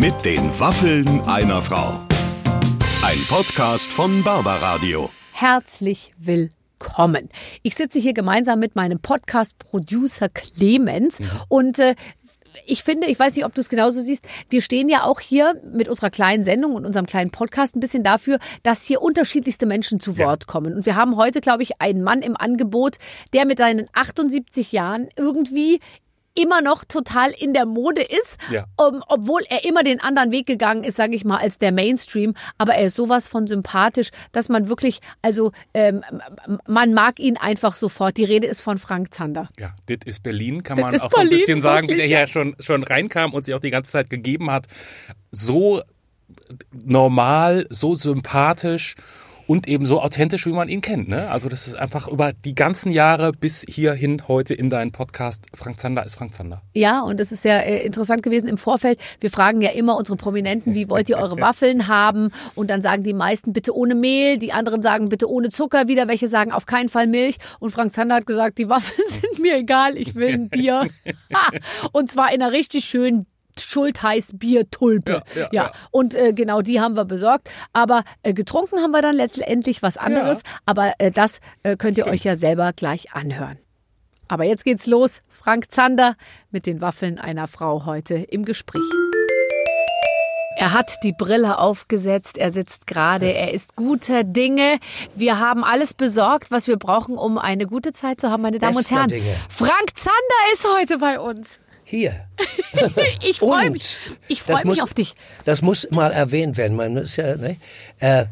Mit den Waffeln einer Frau. Ein Podcast von Barbaradio. Herzlich willkommen. Ich sitze hier gemeinsam mit meinem Podcast-Producer Clemens und äh, ich finde, ich weiß nicht, ob du es genauso siehst, wir stehen ja auch hier mit unserer kleinen Sendung und unserem kleinen Podcast ein bisschen dafür, dass hier unterschiedlichste Menschen zu Wort kommen. Und wir haben heute, glaube ich, einen Mann im Angebot, der mit seinen 78 Jahren irgendwie immer noch total in der Mode ist, Ja. um, obwohl er immer den anderen Weg gegangen ist, sage ich mal, als der Mainstream. Aber er ist sowas von sympathisch, dass man wirklich, also ähm, man mag ihn einfach sofort. Die Rede ist von Frank Zander. Ja, das ist Berlin, kann Das man auch so ein Berlin, bisschen sagen, wie der wirklich, ja. schon, schon reinkam und sich auch die ganze Zeit gegeben hat. So normal, so sympathisch und eben so authentisch, wie man ihn kennt. Ne? Also das ist einfach über die ganzen Jahre bis hierhin heute in deinen Podcast. Frank Zander ist Frank Zander. Ja, und es ist ja äh, interessant gewesen im Vorfeld. Wir fragen ja immer unsere Prominenten, wie wollt ihr eure Waffeln haben? Und dann sagen die meisten bitte ohne Mehl, die anderen sagen bitte ohne Zucker, wieder welche sagen auf keinen Fall Milch. Und Frank Zander hat gesagt, die Waffeln sind mir egal, ich will ein Bier. Und zwar in einer richtig schönen Schultheiß Biertulpe. Ja, ja, ja. Und äh, genau die haben wir besorgt. Aber äh, getrunken haben wir dann letztendlich was anderes. Aber äh, das äh, könnt ihr euch ja selber gleich anhören. Aber jetzt geht's los. Frank Zander mit den Waffeln einer Frau heute im Gespräch. Er hat die Brille aufgesetzt, er sitzt gerade, er ist guter Dinge. Wir haben alles besorgt, was wir brauchen, um eine gute Zeit zu haben, meine Damen und Bester Herren. Dinge. Frank Zander ist heute bei uns. Hier. Ich freue mich. Ich freue mich muss- auf dich. Das muss mal erwähnt werden. Man ist ja, ne? äh,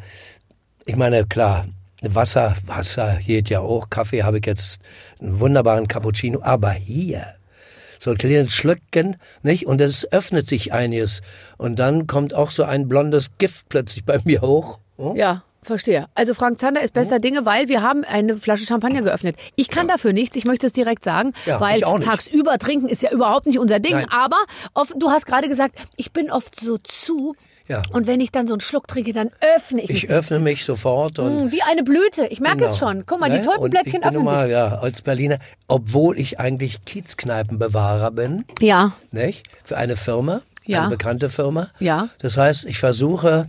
ich meine, klar, Wasser, Wasser geht ja auch. Kaffee habe ich jetzt einen wunderbaren Cappuccino. Aber hier, so ein kleines Schlückchen, nicht? Und es öffnet sich einiges. Und dann kommt auch so ein blondes Gift plötzlich bei mir hoch. Hm? Ja, verstehe. Also Frank Zander ist bester Dinge, weil wir haben eine Flasche Champagner geöffnet. Ich kann dafür nichts, ich möchte es direkt sagen, Ja, weil tagsüber trinken ist ja überhaupt nicht unser Ding. Nein. Aber oft, du hast gerade gesagt, ich bin oft so zu. Ja. Und wenn ich dann so einen Schluck trinke, dann öffne ich mich. Ich öffne mich sofort und Mm, Wie eine Blüte. Ich merke es Genau. schon. Guck mal, Ne? die Tulpenblättchen und ich bin öffnen mal, sich. ja, als Berliner, obwohl ich eigentlich Kiezkneipenbewahrer bin, Ja. nicht? Für eine Firma, Ja. eine bekannte Firma. Ja. Das heißt, ich versuche,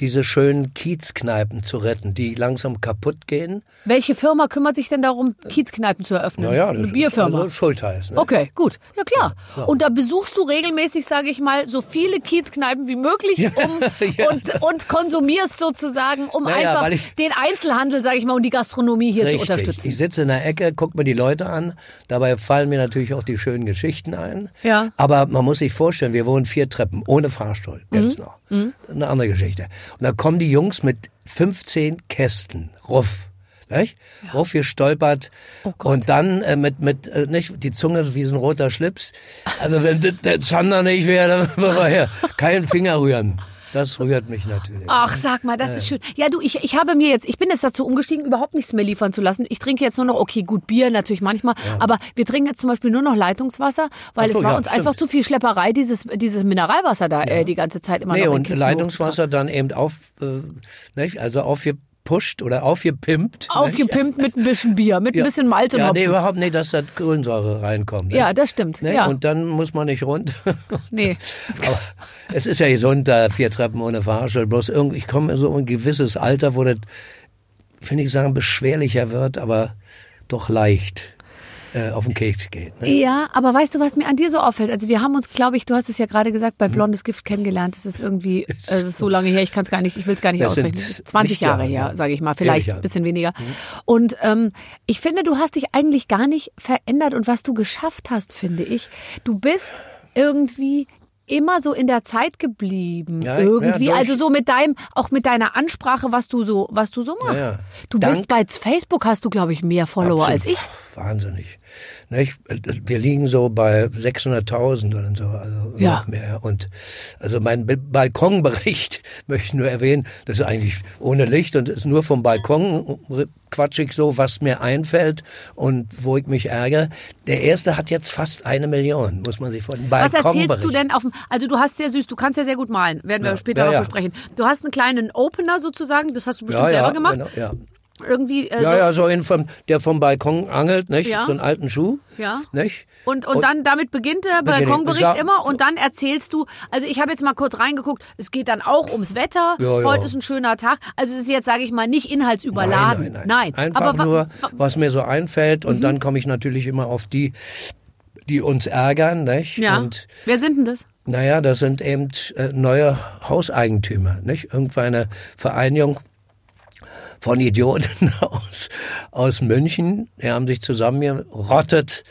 diese schönen Kiezkneipen zu retten, die langsam kaputt gehen. Welche Firma kümmert sich denn darum, Kiezkneipen zu eröffnen? Naja, eine Bierfirma. Also Schultheiß. Ne? Okay, gut. Ja klar. Und da besuchst du regelmäßig, sage ich mal, so viele Kiezkneipen wie möglich um, Ja. und, und konsumierst sozusagen, um Naja, einfach ich- den Einzelhandel, sage ich mal, und die Gastronomie hier Richtig. zu unterstützen. Ich sitze in der Ecke, guck mir die Leute an. Dabei fallen mir natürlich auch die schönen Geschichten ein. Ja. Aber man muss sich vorstellen, wir wohnen vier Treppen ohne Fahrstuhl. Jetzt Mhm. noch. Eine andere Geschichte. Und da kommen die Jungs mit 15 Kästen. Ruff. Nicht? Ruff gestolpert Oh und dann äh, mit mit äh, nicht die Zunge wie so ein roter Schlips. Also wenn das der Zander nicht wäre, dann würden wir hier keinen Finger rühren. Das rührt mich natürlich. Ach, sag mal, das ist schön. Ja, du, ich, ich habe mir jetzt, ich bin jetzt dazu umgestiegen, überhaupt nichts mehr liefern zu lassen. Ich trinke jetzt nur noch, okay, gut, Bier natürlich manchmal, aber wir trinken jetzt zum Beispiel nur noch Leitungswasser, weil so, es war ja, uns stimmt. einfach zu viel Schlepperei, dieses, dieses Mineralwasser da äh, die ganze Zeit immer Nee, noch in und Leitungswasser dann eben auf, äh, nicht? also aufgepusht oder aufgepimpt. nicht? Aufgepimpt mit ein bisschen Bier, mit ein bisschen Malt und Ja, nee, überhaupt nicht, dass da Kohlensäure reinkommt. nicht? Ja, das stimmt. Ne? Ja. Und dann muss man nicht rund. nee. Aber es ist ja gesund, da vier Treppen ohne Fahrstuhl. Bloß irgendwie, ich komme in so ein gewisses Alter, wo das, finde ich sagen, beschwerlicher wird, aber doch leicht äh, auf den Keks geht. Ne? Ja, aber weißt du, was mir an dir so auffällt? Also wir haben uns, glaube ich, du hast es ja gerade gesagt, bei Blondes Gift kennengelernt. Das ist irgendwie, es ist so lange her, ich kann es gar nicht, ich will es gar nicht Das ausrechnen. Das ist 20 Lichtjahre, Jahre her, sage ich mal, vielleicht ein bisschen weniger. Und ähm, ich finde, du hast dich eigentlich gar nicht verändert und was du geschafft hast, finde ich, du bist irgendwie immer so in der Zeit geblieben Ja, irgendwie ja, also so mit deinem auch mit deiner Ansprache was du so was du so machst Ja, du Dank- bist bei Facebook hast du glaube ich mehr Follower als ich Wahnsinnig. Nicht? Wir liegen so bei 600.000 oder so, also Ja. noch mehr. Und also mein Ba- Balkonbericht möchte ich nur erwähnen, das ist eigentlich ohne Licht und ist nur vom Balkon quatsch ich so, was mir einfällt und wo ich mich ärgere. Der erste hat jetzt fast eine Million, muss man sich vorstellen. Was erzählst du denn auf dem, also du hast sehr süß, du kannst ja sehr gut malen, werden wir Ja. später Ja, noch besprechen. Du hast einen kleinen Opener sozusagen, das hast du bestimmt selber ja, gemacht. Genau, ja. Irgendwie. Äh, Ja, so, ja, so ein vom, der vom Balkon angelt, nicht? Ja. So einen alten Schuh. Ja. Nicht? Und, und, Und- dann damit beginnt der Balkonbericht sag- immer und dann erzählst du, also ich habe jetzt mal kurz reingeguckt, es geht dann auch ums Wetter, Ja, ja. heute ist ein schöner Tag, also es ist jetzt, sage ich mal, nicht inhaltsüberladen. Nein, nein, nein. Einfach aber nur, wa- Mhm. was mir so einfällt. Und dann komme ich natürlich immer auf die, die uns ärgern, nicht? Ja. Und Wer sind denn das? naja, das sind eben äh, neue Hauseigentümer, nicht? Irgendeine Vereinigung von Idioten aus, aus München. Die haben sich zusammengerottet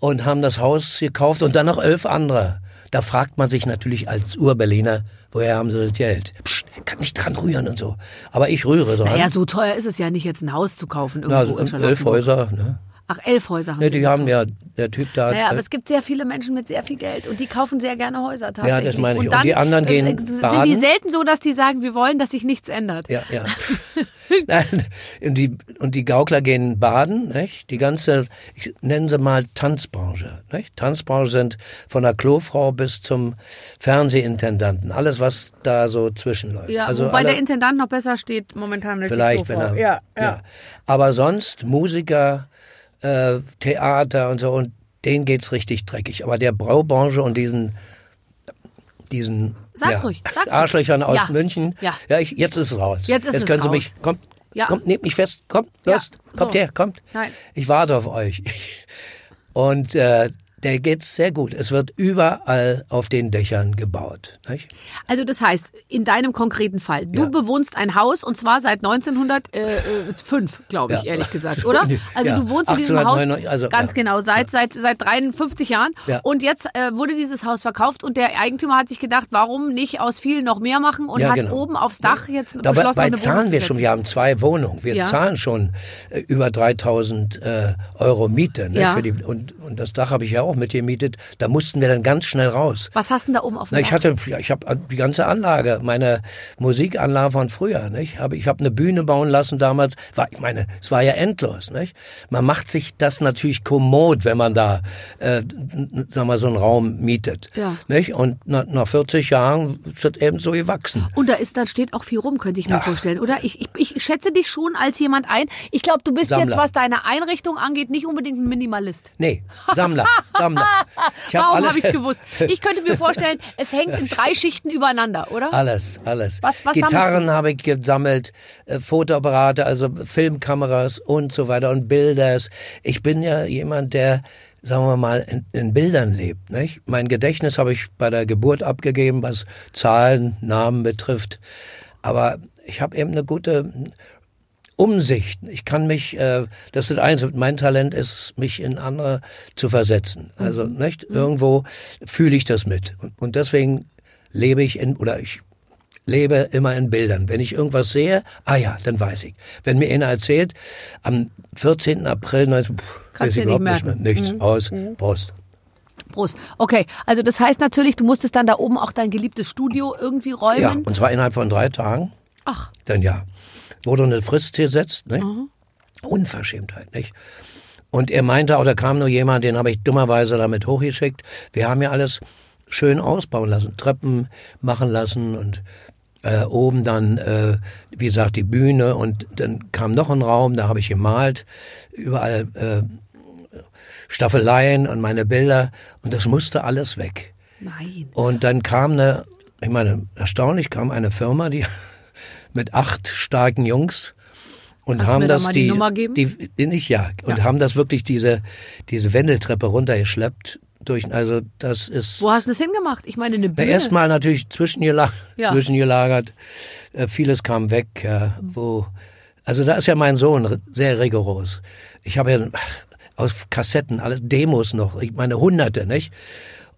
und haben das Haus gekauft und dann noch elf andere. Da fragt man sich natürlich als Urberliner, woher haben sie das Geld? Psst, kann nicht dran rühren und so. Aber ich rühre dran. Naja, so teuer ist es ja nicht, jetzt ein Haus zu kaufen irgendwo Na, in so elf. Häuser, ne? Ach, elf Häuser haben Ne, sie die haben ja, der Typ da. Naja, aber äh, es gibt sehr viele Menschen mit sehr viel Geld und die kaufen sehr gerne Häuser tatsächlich. das meine ich. Und dann, die anderen gehen äh, sind die baden. selten so, dass die sagen, wir wollen, dass sich nichts ändert. Ja, ja. Nein, und, die, und die Gaukler gehen baden, nicht? Die ganze, ich nenne sie mal Tanzbranche, nicht? Tanzbranche sind von der Klofrau bis zum Fernsehintendanten. Alles, was da so zwischenläuft. Ja, also wobei alle, der Intendant noch besser steht momentan die Vielleicht, wenn er. Ja, ja. Aber sonst Musiker, äh, Theater und so, und denen geht's richtig dreckig. Aber der Braubranche und diesen, diesen Sag's ja, ruhig, sag's ruhig. Arschlöchern aus Ja, München. ja. ja ich, jetzt ist es raus. Jetzt ist es können Sie raus. mich, kommt, Ja. kommt, nehmt mich fest, kommt, los, kommt so. her, kommt. Nein. Ich warte auf euch. Und äh, der geht's sehr gut. Es wird überall auf den Dächern gebaut. Nicht? Also das heißt, in deinem konkreten Fall, du Ja. bewohnst ein Haus und zwar seit 1905, glaube ich, Ja. ehrlich gesagt, oder? Also Ja, du wohnst in diesem Haus 1899, also, ganz ja. genau seit seit seit 53 Jahren Ja. und jetzt äh, wurde dieses Haus verkauft und der Eigentümer hat sich gedacht, warum nicht aus vielen noch mehr machen und hat genau. oben aufs Dach jetzt Dabei beschlossen, bei eine zahlen wir schon, wir haben zwei Wohnungen. Wir zahlen schon äh, über 3000 äh, Euro Miete. Ne, die, und, und das Dach habe ich ja auch mitgemietet. Da mussten wir dann ganz schnell raus. Was hast du denn da oben auf dem Na, ich hatte, ja, ich habe die ganze Anlage, meine Musikanlage von früher, nicht? Ich habe eine Bühne bauen lassen damals. War, ich meine, es war ja endlos, nicht? Man macht sich das natürlich kommod, wenn man da, äh, sag mal, so einen Raum mietet, Ja. nicht? Und nach, nach 40 Jahren ist das eben so gewachsen. Und da ist, da steht auch viel rum, könnte ich mir vorstellen, oder? Ich, ich, ich schätze dich schon als jemand ein. Ich glaube, du bist Sammler. jetzt, was deine Einrichtung angeht, nicht unbedingt ein Minimalist. Nee, Sammler, Sammler. Ich hab Warum habe ich es gewusst? Ich könnte mir vorstellen, es hängt in drei Schichten übereinander, oder? Alles, alles. Was- was Gitarren habe ich gesammelt, äh, Fotoapparate, also Filmkameras und so weiter und Bilder. Ich bin ja jemand, der, sagen wir mal, in, in Bildern lebt. Nicht? Mein Gedächtnis habe ich bei der Geburt abgegeben, was Zahlen, Namen betrifft. Aber ich habe eben eine gute Umsicht. Ich kann mich, äh, das ist eins, mein Talent ist, mich in andere zu versetzen. Also, nicht? Irgendwo fühle ich das mit. Und, und deswegen lebe ich in, oder ich lebe immer in Bildern. Wenn ich irgendwas sehe, ah ja, dann weiß ich. Wenn mir einer erzählt, am 14. April 19, pff, Kannst weiß ich überhaupt nicht mehr. Nichts. Aus. Prost. Prost. Okay, also das heißt natürlich, du musstest dann da oben auch dein geliebtes Studio irgendwie räumen. Ja, und zwar innerhalb von drei Tagen. Ach, Dann ja. Wurde eine Frist gesetzt, ne? Unverschämtheit, nicht? Und er meinte auch, da kam nur jemand, den habe ich dummerweise damit hochgeschickt. Wir haben ja alles schön ausbauen lassen, Treppen machen lassen und äh, oben dann, äh, wie gesagt, die Bühne und dann kam noch ein Raum, da habe ich gemalt, überall äh, Staffeleien und meine Bilder und das musste alles weg. nein. Und dann kam eine, ich meine, erstaunlich kam eine Firma, die mit acht starken Jungs und Kannst haben da das mal die die, geben? die nicht ja und Ja. haben das wirklich diese diese Wendeltreppe runtergeschleppt durch also das ist Wo hast du das hingemacht? Ich meine, eine na, Bühne. erstmal natürlich zwischengelagert, Ja. zwischengelagert. Äh, vieles kam weg, ja, wo also da ist ja mein Sohn sehr rigoros. Ich habe ja aus Kassetten alle Demos noch, ich meine hunderte, nicht?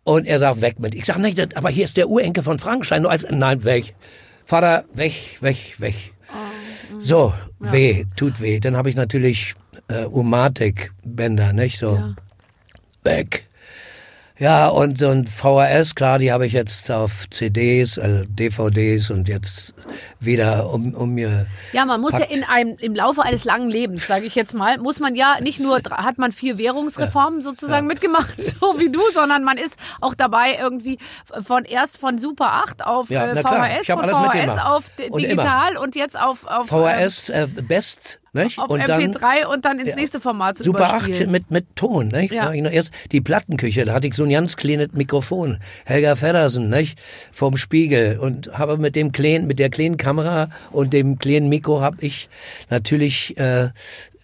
Und er sagt weg mit. Ich sag nicht, aber hier ist der Urenkel von Frankenstein, nur als nein, weg. Vater, weg, weg, weg. So, weh, tut weh. Dann habe ich natürlich äh, Umatic-Bänder, nicht so. Ja. Weg. Ja, und, und VHS, klar, die habe ich jetzt auf CDs, also DVDs und jetzt wieder um, um mir. Ja, man muss packt. ja in einem, im Laufe eines langen Lebens, sage ich jetzt mal, muss man ja nicht nur, hat man vier Währungsreformen sozusagen mitgemacht, so wie du, sondern man ist auch dabei irgendwie von erst von Super 8 auf Ja, äh, VHS, von VHS auf di- Und digital und jetzt auf, auf VHS, äh, Best Nicht? Auf und dann MP3 und dann ins nächste Format zu Super 8 überspielen. mit, mit Ton, nicht? Ja. Ich noch Erst die Plattenküche, da hatte ich so ein ganz kleines Mikrofon. Helga Feddersen, nicht? Vom Spiegel. Und habe mit dem kleinen, mit der kleinen Kamera und dem kleinen Mikro habe ich natürlich, äh,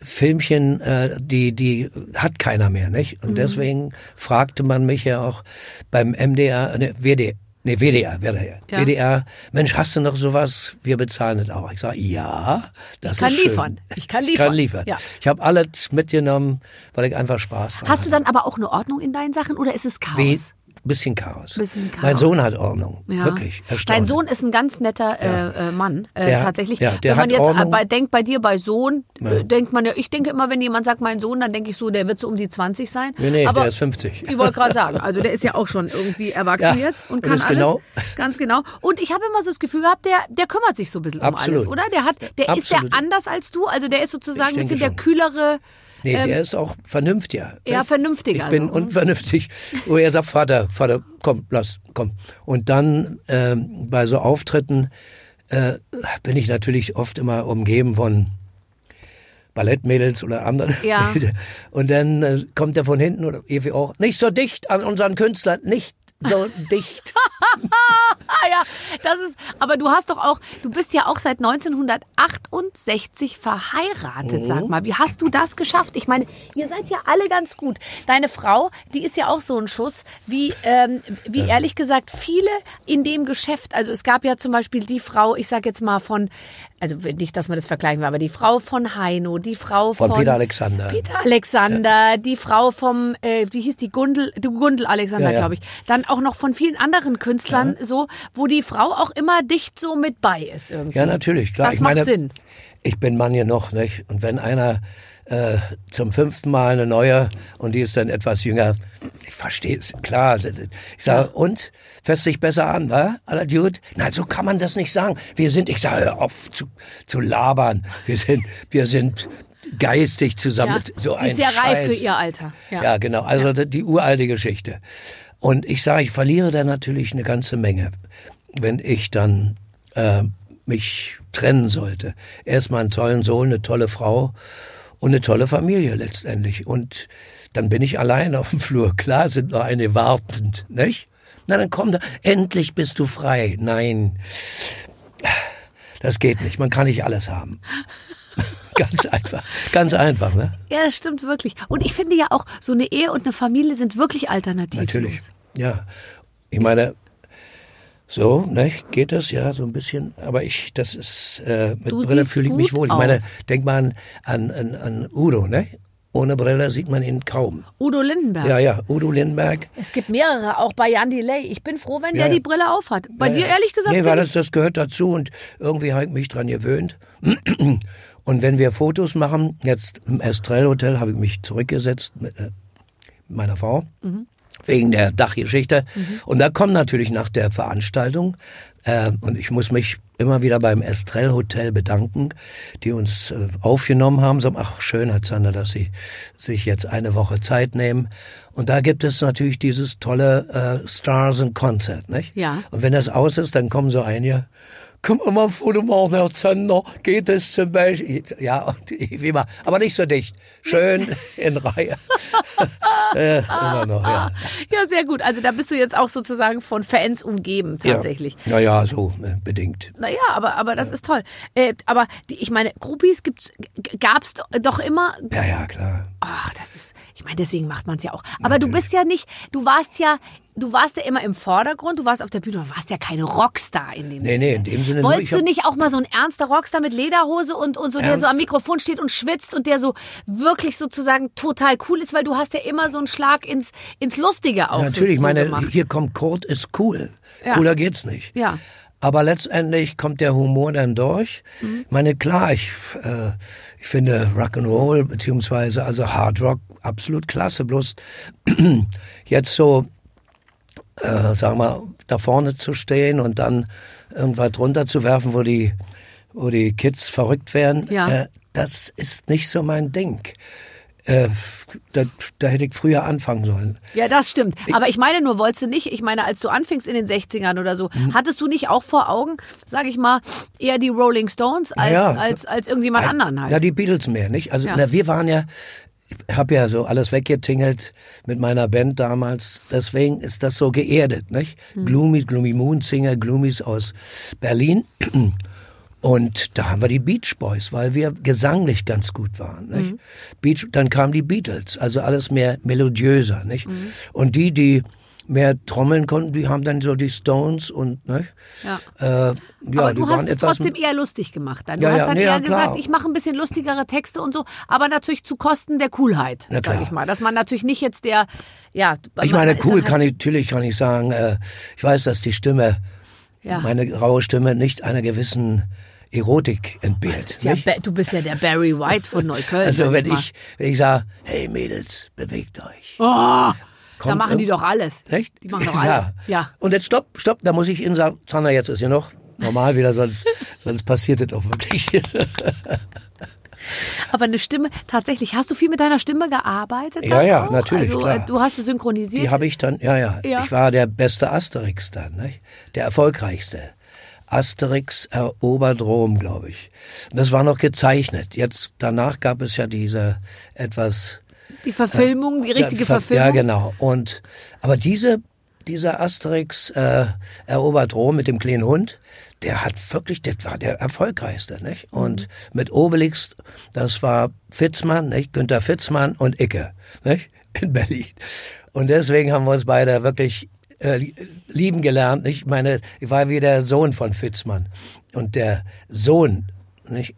Filmchen, äh, die, die hat keiner mehr, nicht? Mhm. Und deswegen fragte man mich ja auch beim MDR, ne, WDR, Nee, WDR, WDR. Ja. WDR, Mensch, hast du noch sowas? Wir bezahlen das auch. Ich sage, ja, das kann ist schön. liefern. Ich kann Ich liefern. kann liefern. Ja. Ich habe alles mitgenommen, weil ich einfach Spaß dran Hast du dann aber auch eine Ordnung in deinen Sachen oder ist es Chaos? We bisschen Chaos. Bisschen Chaos. Mein Sohn hat Ordnung. Ja. Wirklich. Dein. Sohn ist ein ganz netter äh, äh, Mann, äh, Der- tatsächlich. ja, der wenn man hat jetzt Ordnung. bei, denkt bei dir bei Sohn, äh, denkt man ja, ich denke immer, wenn jemand sagt, mein Sohn, dann denke ich so, der wird so um die 20 sein. Nee, nee, Aber der ist 50. Ich wollte gerade sagen, also der ist ja auch schon irgendwie erwachsen Ja, jetzt und kann alles. genau- Ganz genau. Und ich habe immer so das Gefühl gehabt, der, der kümmert sich so ein bisschen um Absolut. alles, oder? Der hat, der ist der Absolut. anders als du, also der ist sozusagen ein bisschen denke der schon. kühlere. Nee, ähm, der ist auch vernünftiger. eher nicht? vernünftiger, Ich bin also, unvernünftig. Wo er sagt, Vater, Vater, komm, lass, komm. Und dann ähm, bei so Auftritten äh, bin ich natürlich oft immer umgeben von Ballettmädels oder anderen. Ja. Und dann äh, kommt er von hinten oder Evi auch, nicht so dicht an unseren Künstlern, nicht so dicht. Ja, das ist, aber du hast doch auch, du bist ja auch seit 1968 verheiratet, Mhm. sag mal. Wie hast du das geschafft? Ich meine, ihr seid ja alle ganz gut. Deine Frau, die ist ja auch so ein Schuss, wie, ähm, wie ehrlich gesagt viele in dem Geschäft. Also es gab ja zum Beispiel die Frau, ich sag jetzt mal von, also nicht, dass man das vergleichen will, aber die Frau von Heino, die Frau von, Von Peter Alexander. Peter Alexander, die Frau vom, äh, wie hieß die Gundel, die Gundel Alexander, Ja, ja. glaube ich. Dann auch noch von vielen anderen Künstlern so, wo die Frau auch immer dicht so mit bei ist irgendwie. Ja, natürlich, klar. Das ich macht meine, Sinn. Ich bin Mann hier noch, nicht? Und wenn einer äh, zum fünften Mal eine neue und die ist dann etwas jünger, ich verstehe es, klar. Ich sage, und? Fässt sich besser an, wa? Aller Dude? Nein, so kann man das nicht sagen. Wir sind, ich sage, auf zu, zu labern. Wir sind, wir sind geistig zusammen. Ja. So Sie ein ist sehr reif Scheiß. für ihr Alter. Ja. Ja, genau. Also die uralte Geschichte. Und ich sage, ich verliere da natürlich eine ganze Menge, wenn ich dann äh, mich trennen sollte. Erstmal einen tollen Sohn, eine tolle Frau und eine tolle Familie letztendlich. Und dann bin ich allein auf dem Flur. Klar sind noch eine wartend, nicht? Na, dann komm da, endlich bist du frei. Nein, das geht nicht. Man kann nicht alles haben. ganz einfach, ganz einfach, ne? ja, das stimmt wirklich. Und ich finde ja auch, so eine Ehe und eine Familie sind wirklich alternativlos. Natürlich. Ja. Ich meine, so, ne, geht das ja so ein bisschen, aber ich, das ist, äh, mit Du Brille fühle ich mich wohl. Ich meine, aus. denk mal an, an, an, an Udo, ne? Ohne Brille sieht man ihn kaum. Udo Lindenberg. Ja, ja, Udo Lindberg. Es gibt mehrere, auch bei Jan Delay. Ich bin froh, wenn Ja, der die Brille aufhat. Bei Ja, dir ehrlich gesagt Nee, weil das, das gehört dazu und irgendwie habe ich mich dran gewöhnt. Und wenn wir Fotos machen, jetzt im Estrell Hotel habe ich mich zurückgesetzt mit, äh, mit meiner Frau. Wegen der Dachgeschichte. Und da kommt natürlich nach der Veranstaltung, äh, und ich muss mich immer wieder beim Estrell Hotel bedanken, die uns äh, aufgenommen haben. So, ach, schön, Herr Zander, dass Sie sich jetzt eine Woche Zeit nehmen. Und da gibt es natürlich dieses tolle äh, Stars and Concert, nicht? Ja. Und wenn das aus ist, dann kommen so einige, können wir mal ein Foto machen, Herr Zander, geht es zum Beispiel? Ja, wie immer, aber nicht so dicht. Schön in Reihe. äh, immer noch, ja. Ja, sehr gut. Also da bist du jetzt auch sozusagen von Fans umgeben, tatsächlich. Ja, ja, so äh, bedingt. Naja, aber, aber das ist toll. Äh, aber die, ich meine, Groupies gibt's, g- gab's do- doch immer. Ja, ja, klar. Ach, das ist, ich meine, deswegen macht man es ja auch. Aber du bist ja nicht, du warst ja, du warst ja immer im Vordergrund, du warst auf der Bühne, du warst ja keine Rockstar in dem Nee, nee, in dem Sinne nur, Wolltest ich du nicht auch mal so ein ernster Rockstar mit Lederhose und, und so, der so Ernst? am Mikrofon steht und schwitzt und der so wirklich sozusagen total cool ist, weil du hast ja immer so einen Schlag ins, ins Lustige auch. Natürlich, so, so meine, gemacht. hier kommt Kurt, ist cool. Ja. Cooler geht's nicht. Ja. Aber letztendlich kommt der Humor dann durch. Mhm. Ich meine, klar, ich, äh, ich finde Rock'n'Roll beziehungsweise also Hard Rock absolut klasse. Bloß jetzt so, äh, sagen wir, da vorne zu stehen und dann irgendwas runterzuwerfen, wo die, wo die Kids verrückt werden, Ja. äh, das ist nicht so mein Ding. Äh, da, da hätte ich früher anfangen sollen. Ja, das stimmt. Aber ich meine nur, wolltest du nicht, ich meine, als du anfingst in den 60ern oder so, Mhm. hattest du nicht auch vor Augen, sag ich mal, eher die Rolling Stones als, Ja. als, als irgendjemand anderen halt? Ja, die Beatles mehr, nicht? Also Ja. na, wir waren ja, ich habe ja so alles weggetingelt mit meiner Band damals. Deswegen ist das so geerdet, nicht? Hm. Gloomy, Gloomy Moon Singer, Gloomies aus Berlin. Und da haben wir die Beach Boys, weil wir gesanglich ganz gut waren. Nicht? Mhm. Beach, dann kamen die Beatles, also alles mehr melodiöser. Nicht? Mhm. Und die, die mehr trommeln konnten, die haben dann so die Stones und nicht? Ja. Äh, ja, aber du hast es trotzdem eher lustig gemacht dann. Du Ja, hast ja, dann nee, eher klar. gesagt, ich mache ein bisschen lustigere Texte und so, aber natürlich zu Kosten der Coolheit, Na sag klar. ich mal. Dass man natürlich nicht jetzt der, ja. Ich meine, cool halt, kann ich, natürlich kann ich sagen, äh, ich weiß, dass die Stimme, meine raue Stimme nicht einer gewissen Erotik entbehrt. Ist ja, du bist ja der Barry White von Neukölln. Also wenn ich, wenn ich sage, hey Mädels, bewegt euch. Oh, da machen die doch alles. Echt? Die machen doch Ja. alles. Ja. Und jetzt stopp, stopp, da muss ich Ihnen sagen, Sandra, jetzt ist ja noch normal wieder, sonst, sonst passiert das auch wirklich. Aber eine Stimme, tatsächlich, hast du viel mit deiner Stimme gearbeitet? Ja, ja, auch? natürlich, Also klar. äh, du hast es synchronisiert. Die habe ich dann, ja, ja, Ja. Ich war der beste Asterix dann, nicht? der erfolgreichste. Asterix erobert Rom, glaube ich. Das war noch gezeichnet. Jetzt danach gab es ja diese etwas die Verfilmung, die richtige ja, ver- Verfilmung. Ja, genau. Und aber diese dieser Asterix äh, erobert Rom mit dem kleinen Hund, der hat wirklich, der war der erfolgreichste, nicht? Und mit Obelix, das war Fitzmann, nicht? Günter Fitzmann und Icke, nicht? In Berlin. Und deswegen haben wir uns beide wirklich äh, li- lieben gelernt. Nicht? Ich meine, ich war wie der Sohn von Fitzmann. Und der Sohn, nicht?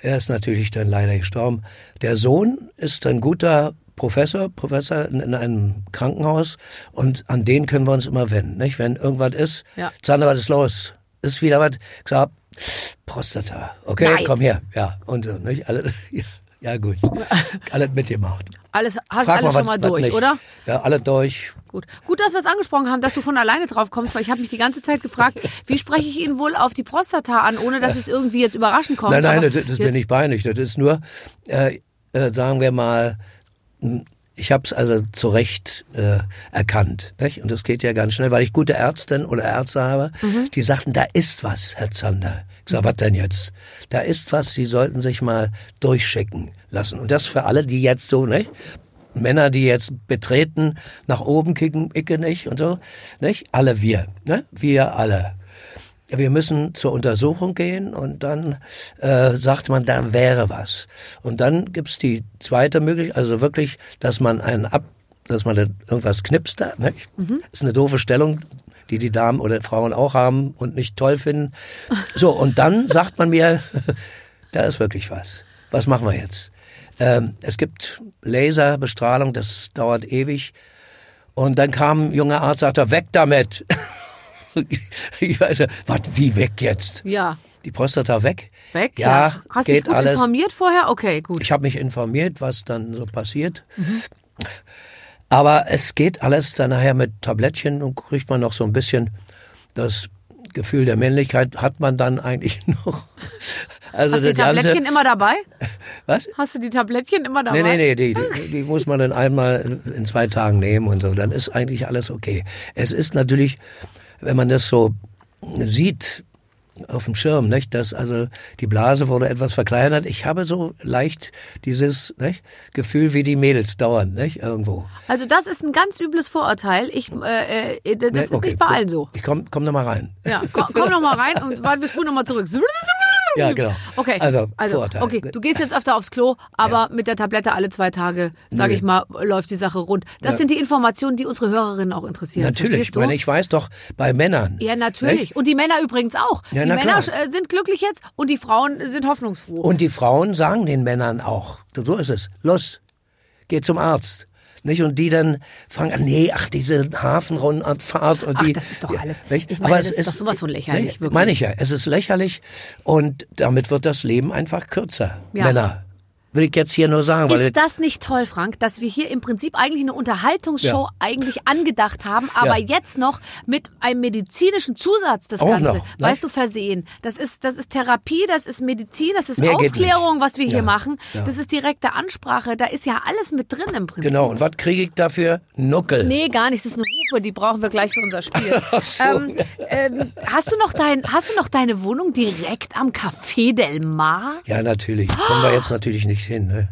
er ist natürlich dann leider gestorben. Der Sohn ist ein guter Professor, Professor in, in einem Krankenhaus und an den können wir uns immer wenden. Nicht? Wenn irgendwas ist, Ja. Zander, was ist los? Ist wieder was? Ich sag, Prostata. Okay, Nein. komm her. Ja, und nicht? Alle, ja, ja, gut. Alles mitgemacht. Alles, hast Frag alles mal, schon mal was- was durch, oder? Ja, alle durch. Gut. Gut, dass wir es angesprochen haben, dass du von alleine drauf kommst, weil ich habe mich die ganze Zeit gefragt, wie spreche ich ihn wohl auf die Prostata an, ohne dass es irgendwie jetzt überraschend kommt. Nein, nein, Aber das, das ist mir nicht peinlich. Das ist nur, äh, äh, sagen wir mal, mh, ich habe es also zu Recht äh, erkannt. Nicht? Und das geht ja ganz schnell, weil ich gute Ärztin oder Ärzte habe, Mhm. die sagten, da ist was, Herr Zander. Ich sag, was denn jetzt? Da ist was, Sie sollten sich mal durchschicken lassen. Und das für alle, die jetzt so, nicht? Männer, die jetzt betreten, nach oben kicken, icke nicht und so, nicht? Alle wir, ne? Wir alle. Wir müssen zur Untersuchung gehen und dann äh, sagt man, da wäre was. Und dann gibt's die zweite Möglichkeit, also wirklich, dass man einen ab, dass man da irgendwas knipst da, nicht? Ist eine doofe Stellung, die die Damen oder Frauen auch haben und nicht toll finden. So, und dann sagt man mir, da ist wirklich was. Was machen wir jetzt? Ähm, es gibt Laserbestrahlung, das dauert ewig. Und dann kam ein junger Arzt, sagte, weg damit. ich weiß ja, was, wie weg jetzt? Ja. Die Prostata weg? Weg? Ja, Hast du dich gut alles. informiert vorher? Okay, gut. Ich habe mich informiert, was dann so passiert. Aber es geht alles dann nachher mit Tablettchen und kriegt man noch so ein bisschen das Gefühl der Männlichkeit hat man dann eigentlich noch. Also Hast du die das Ganze- Tablettchen immer dabei? Was? Hast du die Tablettchen immer dabei? Nee, nee, nee, die, die, die muss man dann einmal in zwei Tagen nehmen und so. Dann ist eigentlich alles okay. Es ist natürlich, wenn man das so sieht auf dem Schirm, nicht, dass also die Blase wurde etwas verkleinert. Ich habe so leicht dieses nicht, Gefühl wie die Mädels dauernd, nicht, irgendwo. Also das ist ein ganz übles Vorurteil. Ich, äh, äh, das Ne, ist okay, nicht bei allen so. Ich komm, komm da mal rein. Ja, komm, komm noch mal rein und warte, wir spulen noch mal zurück. Ja, genau. Okay, Also, also Vorurteil. okay, du gehst jetzt öfter aufs Klo, aber mit der Tablette alle zwei Tage, sage ich mal, läuft die Sache rund. Das Ja. sind die Informationen, die unsere Hörerinnen auch interessieren. Natürlich, wenn ich weiß doch, bei Männern. ja, natürlich. nicht? Und die Männer übrigens auch. Ja, die Männer klar. äh, sind glücklich jetzt und die Frauen sind hoffnungsfroh. Und die Frauen sagen den Männern auch, so ist es, los, geh zum Arzt. Nicht? Und die dann fangen an, nee, ach, diese Hafenrundfahrt und Ach, die. das ist doch alles- nicht? ich meine, Aber das es ist doch sowas von lächerlich, Nee, wirklich. Meine ich ja, es ist lächerlich und damit wird das Leben einfach kürzer. Ja. Männer. Will ich jetzt hier nur sagen. Ist das nicht toll, Frank, dass wir hier im Prinzip eigentlich eine Unterhaltungsshow Ja. eigentlich angedacht haben, aber Ja. jetzt noch mit einem medizinischen Zusatz das Auch Ganze, noch, ne? weißt du, versehen. Das ist, das ist Therapie, das ist Medizin, das ist Mehr Aufklärung, was wir hier Ja. machen. Ja. Das ist direkte Ansprache, da ist ja alles mit drin im Prinzip. genau, und was kriege ich dafür? Nuckel. Nee, gar nicht. Das ist eine Hupe, die brauchen wir gleich für unser Spiel. so. ähm, ähm, hast, du noch dein, hast du noch deine Wohnung direkt am Café Del Mar? Ja, natürlich. Kommen wir jetzt natürlich nicht hin. Ne?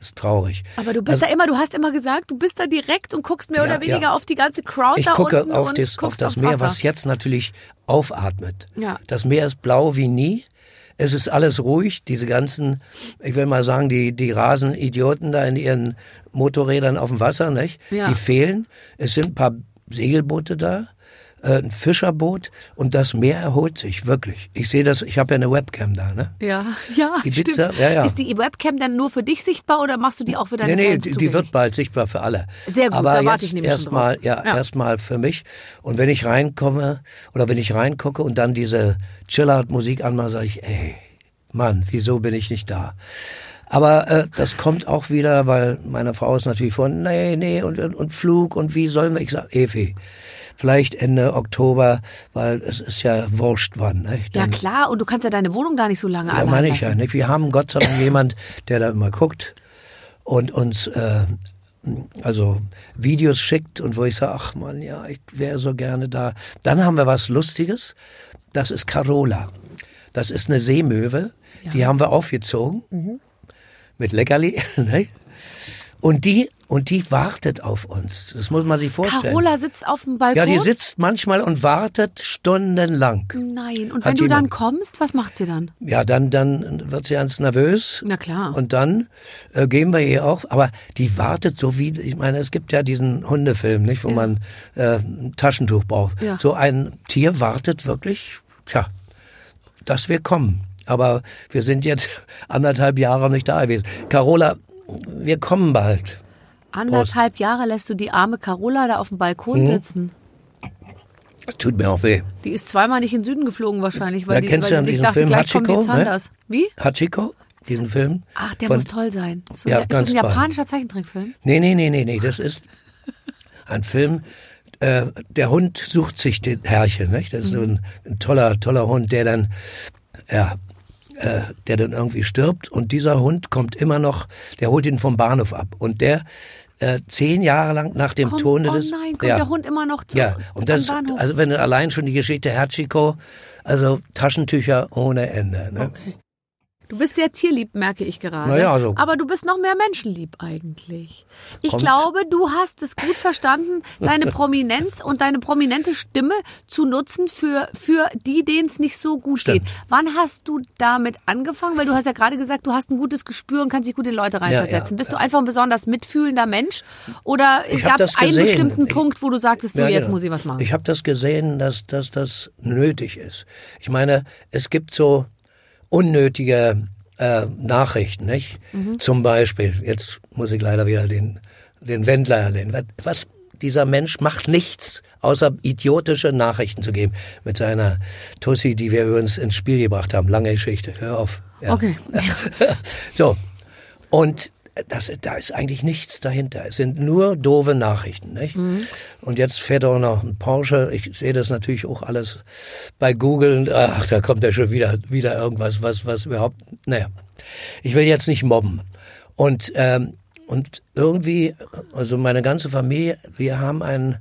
Ist traurig. Aber du bist da immer, du hast immer gesagt, du bist da direkt und guckst mehr Also Ja, oder weniger ja. auf die ganze Crowd Ich da gucke unten auf und das, auf guckst das Meer, Wasser. was jetzt natürlich aufatmet. Ja. Das Meer ist blau wie nie. Es ist alles ruhig. Diese ganzen, ich will mal sagen, die, die Rasenidioten da in ihren Motorrädern auf dem Wasser, nicht? Ja. Die fehlen. Es sind ein paar Segelboote da, äh, ein Fischerboot und das Meer erholt sich, wirklich. Ich sehe das, ich habe ja eine Webcam da, ne? Ja, ja, Ibiza, stimmt. ja, ja. Ist die Webcam dann nur für dich sichtbar oder machst du die auch für deine Nee, nee, die, die wird bald sichtbar für alle. Sehr gut, Aber da warte ich nämlich schon erstmal, drauf. ja, Ja. erstmal für mich. Und wenn ich reinkomme oder wenn ich reingucke und dann diese Chillout-Musik anmache, sage ich, ey, Mann, wieso bin ich nicht da? Aber äh, das kommt auch wieder, weil meine Frau ist natürlich von, nee, nee, und, und, Flug und wie sollen wir? Ich sag, Evi, vielleicht Ende Oktober, weil es ist ja wurscht wann. Nicht? Ja klar, und du kannst ja deine Wohnung da nicht so lange ja, meine ich ja lassen. nicht. Wir haben Gott sei Dank jemand, der da immer guckt und uns äh, also Videos schickt und wo ich sage, ach man, ja, ich wäre so gerne da. Dann haben wir was Lustiges. Das ist Carola. Das ist eine Seemöwe. Die haben wir aufgezogen mit Leckerli. ne? Und die und die wartet auf uns. Das muss man sich vorstellen. Carola sitzt auf dem Balkon. ja, die sitzt manchmal und wartet stundenlang. Nein, und Hat wenn du dann jemand- kommst, was macht sie dann? Ja, dann, dann wird sie ganz nervös. Na klar. Und dann äh, gehen wir ihr auch, aber die wartet so wie, ich meine, es gibt ja diesen Hundefilm, nicht, wo man äh, ein Taschentuch braucht. Ja. So ein Tier wartet wirklich, tja, dass wir kommen. Aber wir sind jetzt anderthalb Jahre nicht da gewesen. Carola, wir kommen bald. Anderthalb Jahre lässt du die arme Carola da auf dem Balkon Mhm. sitzen. Tut mir auch weh. Die ist zweimal nicht in den Süden geflogen wahrscheinlich, weil, Ja, die, kennst weil du sie sich diesen dachte, Film gleich kommen die Hachiko, ne? Zanders. Wie? Hachiko, diesen Film. Ach, der Von- muss toll sein. So, Ja, ja, ist das ein toll. japanischer Zeichentrickfilm? Nee, nee, nee, nee, nee, das ist ein Film, äh, der Hund sucht sich den Herrchen, nicht? Das ist so ein, ein toller, toller Hund, der dann, ja, äh, der dann irgendwie stirbt und dieser Hund kommt immer noch, der holt ihn vom Bahnhof ab und der äh, zehn Jahre lang nach dem Kommt, Tode oh des... nein, kommt ja, der Hund immer noch zu, Ja, und das, Bahnhof? also wenn du allein schon die Geschichte Hachiko, also Taschentücher ohne Ende, ne? Okay. Du bist sehr tierlieb, merke ich gerade. Na ja, also- Aber du bist noch mehr menschenlieb eigentlich. Ich Kommt. glaube, du hast es gut verstanden, deine Prominenz und deine prominente Stimme zu nutzen für, für die, denen es nicht so gut Stimmt. geht. Wann hast du damit angefangen? Weil du hast ja gerade gesagt, du hast ein gutes Gespür und kannst dich gut in Leute reinversetzen. ja, Bist du einfach ein besonders mitfühlender Mensch? Oder gab es einen bestimmten Ich- Punkt, wo du sagtest, so Ja, jetzt genau. muss ich was machen? Ich habe das gesehen, dass, dass das nötig ist. Ich meine, es gibt so unnötige äh, Nachrichten, nicht? Mhm. Zum Beispiel, jetzt muss ich leider wieder den, den Wendler erwähnen. Was, dieser Mensch macht nichts, außer idiotische Nachrichten zu geben. Mit seiner Tussi, die wir übrigens ins Spiel gebracht haben. Lange Geschichte. Hör auf. Ja. Okay. So. Und das, da ist eigentlich nichts dahinter. Es sind nur doofe Nachrichten. Nicht? Und jetzt fährt auch noch ein Porsche. Ich sehe das natürlich auch alles bei Google. Und, ach, da kommt ja schon wieder, wieder irgendwas, was, was überhaupt. Naja. Ich will jetzt nicht mobben. Und, ähm, und irgendwie, also meine ganze Familie, wir haben ein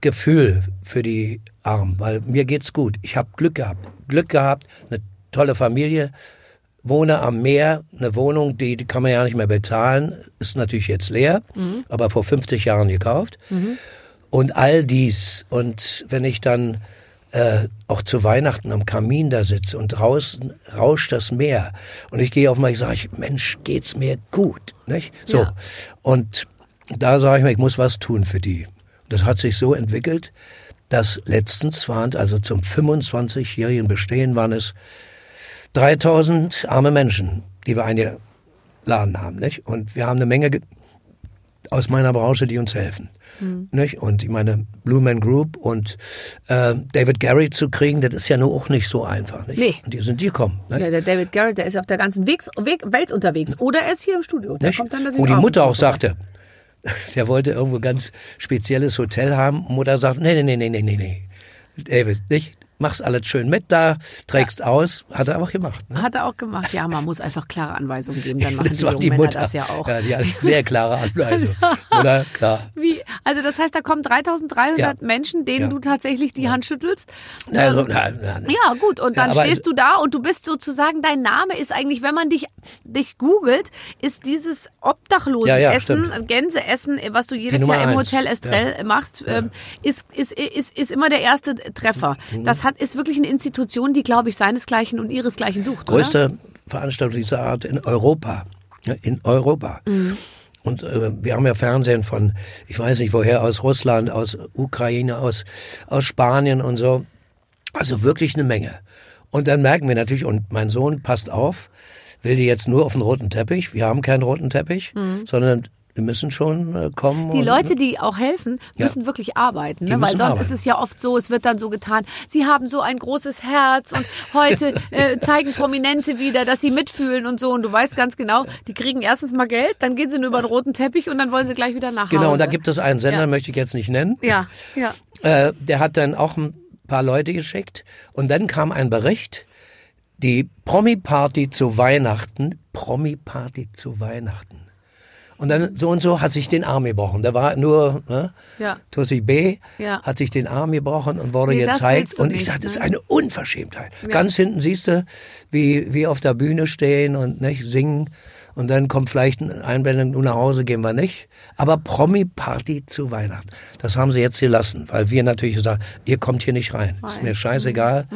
Gefühl für die Armen, weil mir geht's gut. Ich habe Glück gehabt. Glück gehabt, eine tolle Familie, wohne am Meer, eine Wohnung, die, die kann man ja nicht mehr bezahlen, ist natürlich jetzt leer, aber vor 50 Jahren gekauft. Und all dies. Und wenn ich dann äh, auch zu Weihnachten am Kamin da sitze und draußen rauscht das Meer und ich gehe auf mal, ich sage, ich, Mensch, geht's mir gut, nicht? So. Ja. Und da sage ich mir, ich muss was tun für die. Das hat sich so entwickelt, dass letztens waren, also zum 25-jährigen Bestehen waren es 3000 arme Menschen, die wir eingeladen haben, nicht? Und wir haben eine Menge ge- aus meiner Branche, die uns helfen. Hm. Nicht? Und ich meine, Blue Man Group und äh, David Gary zu kriegen, das ist ja nur auch nicht so einfach. Nicht? Nee. Und die sind die gekommen. Ja, der David Garrett, der ist auf der ganzen Weg, Weg, Welt unterwegs. Oder er ist hier im Studio. Der Nicht? kommt dann natürlich Wo die Mutter auch sagte, der wollte irgendwo ganz spezielles Hotel haben. Mutter sagt, nee, nee, nee, nee, nee, nee. David, nicht? Machst alles schön mit da, trägst aus. Hat er auch gemacht. Ne? Hat er auch gemacht. Ja, man muss einfach klare Anweisungen geben. Dann machen Das die jungen die Männer Mutter. das ja auch. Ja, die hat sehr klare Anweisung. Oder? Klar. Wie? Also das heißt, da kommen 3300 Ja. Menschen, denen Ja. du tatsächlich die Hand schüttelst. Na, so, na, na, na. Ja, gut. Und dann Ja, stehst du da und du bist sozusagen, dein Name ist eigentlich, wenn man dich, dich googelt, ist dieses Obdachlosenessen, Ja, ja, Gänseessen, was du jedes Jahr im. Hotel Estrell machst, ähm, ist, ist, ist, ist immer der erste Treffer. Mhm. Das hat, ist wirklich eine Institution, die, glaube ich, seinesgleichen und ihresgleichen sucht. Oder? größte Veranstaltung dieser Art in Europa. In Europa. Mhm. Und äh, wir haben ja Fernsehen von, ich weiß nicht woher, aus Russland, aus Ukraine, aus, aus Spanien und so. Also wirklich eine Menge. Und dann merken wir natürlich, und mein Sohn passt auf, will die jetzt nur auf den roten Teppich. Wir haben keinen roten Teppich, sondern wir müssen schon äh, kommen. Die und, Leute, die auch helfen, Ja. müssen wirklich arbeiten. Ne? Weil sonst arbeiten. ist es ja oft so, es wird dann so getan, sie haben so ein großes Herz und heute äh, zeigen Prominente wieder, dass sie mitfühlen und so. Und du weißt ganz genau, die kriegen erstens mal Geld, dann gehen sie nur über den roten Teppich und dann wollen sie gleich wieder nach Hause. Genau, und da gibt es einen Sender, Ja. möchte ich jetzt nicht nennen. Ja, ja. Äh, der hat dann auch ein paar Leute geschickt und dann kam ein Bericht, die Promi-Party zu Weihnachten, Promi-Party zu Weihnachten. Und dann so und so hat sich den Arm gebrochen. Da war nur ne, Ja. Tussi B. Ja. hat sich den Arm gebrochen und wurde Nee, gezeigt. Und ich sagte, das ist ne? eine Unverschämtheit. Ganz hinten siehst du, wie wie auf der Bühne stehen und nicht singen. Und dann kommt vielleicht eine Einblendung, nur nach Hause gehen wir nicht. Aber Promi-Party zu Weihnachten. Das haben sie jetzt gelassen, weil wir natürlich gesagt ihr kommt hier nicht rein. Ist mir scheißegal.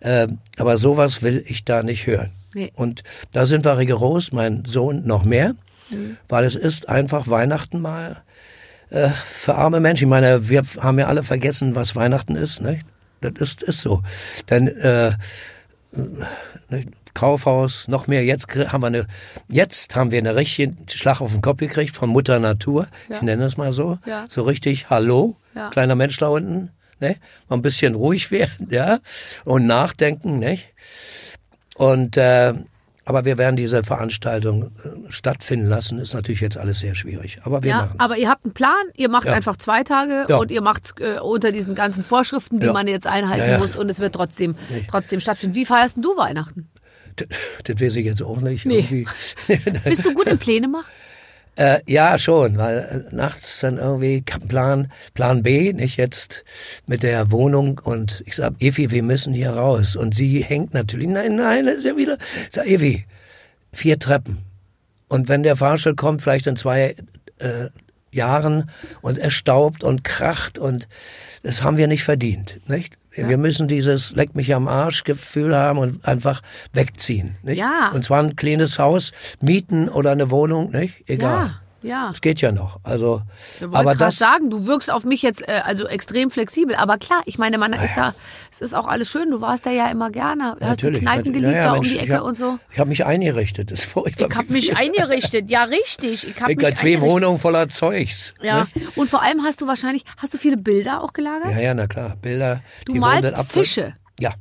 Äh, aber sowas will ich da nicht hören. Nee. Und da sind wir rigoros, mein Sohn noch mehr, weil es ist einfach Weihnachten mal äh, für arme Menschen. Ich meine, wir haben ja alle vergessen, was Weihnachten ist. Ne? Das ist, ist so. Denn äh, Kaufhaus, noch mehr. Jetzt haben wir eine, jetzt haben wir eine richtige Schlag auf den Kopf gekriegt von Mutter Natur. Ich nenne es mal so. Ja. So richtig, hallo, Ja. kleiner Mensch da unten. Ne? Mal ein bisschen ruhig werden, ja, und nachdenken, nicht? Und äh, aber wir werden diese Veranstaltung äh, stattfinden lassen. Ist natürlich jetzt alles sehr schwierig. Aber wir Ja, machen. aber ihr habt einen Plan, ihr macht Ja. einfach zwei Tage Ja. und ihr macht äh, unter diesen ganzen Vorschriften, die man jetzt einhalten muss und es wird trotzdem, trotzdem stattfinden. Wie feierst denn du Weihnachten? Das, das weiß ich jetzt auch nicht. Nee. Bist du gut im Pläne machen? Äh, ja, schon, weil äh, nachts dann irgendwie Plan, Plan B, nicht jetzt mit der Wohnung und ich sag, Evi, wir müssen hier raus. Und sie hängt natürlich, nein, nein, ist ja wieder. Ich sag, Evi, vier Treppen. Und wenn der Fahrstuhl kommt, vielleicht in zwei äh, Jahren und es staubt und kracht und das haben wir nicht verdient, nicht? Wir müssen dieses Leck mich am Arsch Gefühl haben und einfach wegziehen, nicht? Ja. Und zwar ein kleines Haus mieten oder eine Wohnung, nicht? Egal. Ja, ja. Es geht ja noch. Also, Ich aber das, sagen, du wirkst auf mich jetzt äh, also extrem flexibel. Aber klar, ich meine, man ist da, es ist auch alles schön. Du warst da ja immer gerne. Hast die. Kneipen geliebt Ja, ja, da um Mensch, die ich Ecke hab- und so. Ich habe mich eingerichtet. Das ist furchtbar. Ich habe mich eingerichtet. Ja, richtig. Ich habe Ich mich zwei. Wohnungen voller Zeugs. Ja. Ne? Und vor allem hast du wahrscheinlich, hast du viele Bilder auch gelagert? Ja, ja, na klar. Bilder. Du die malst Fische Ja.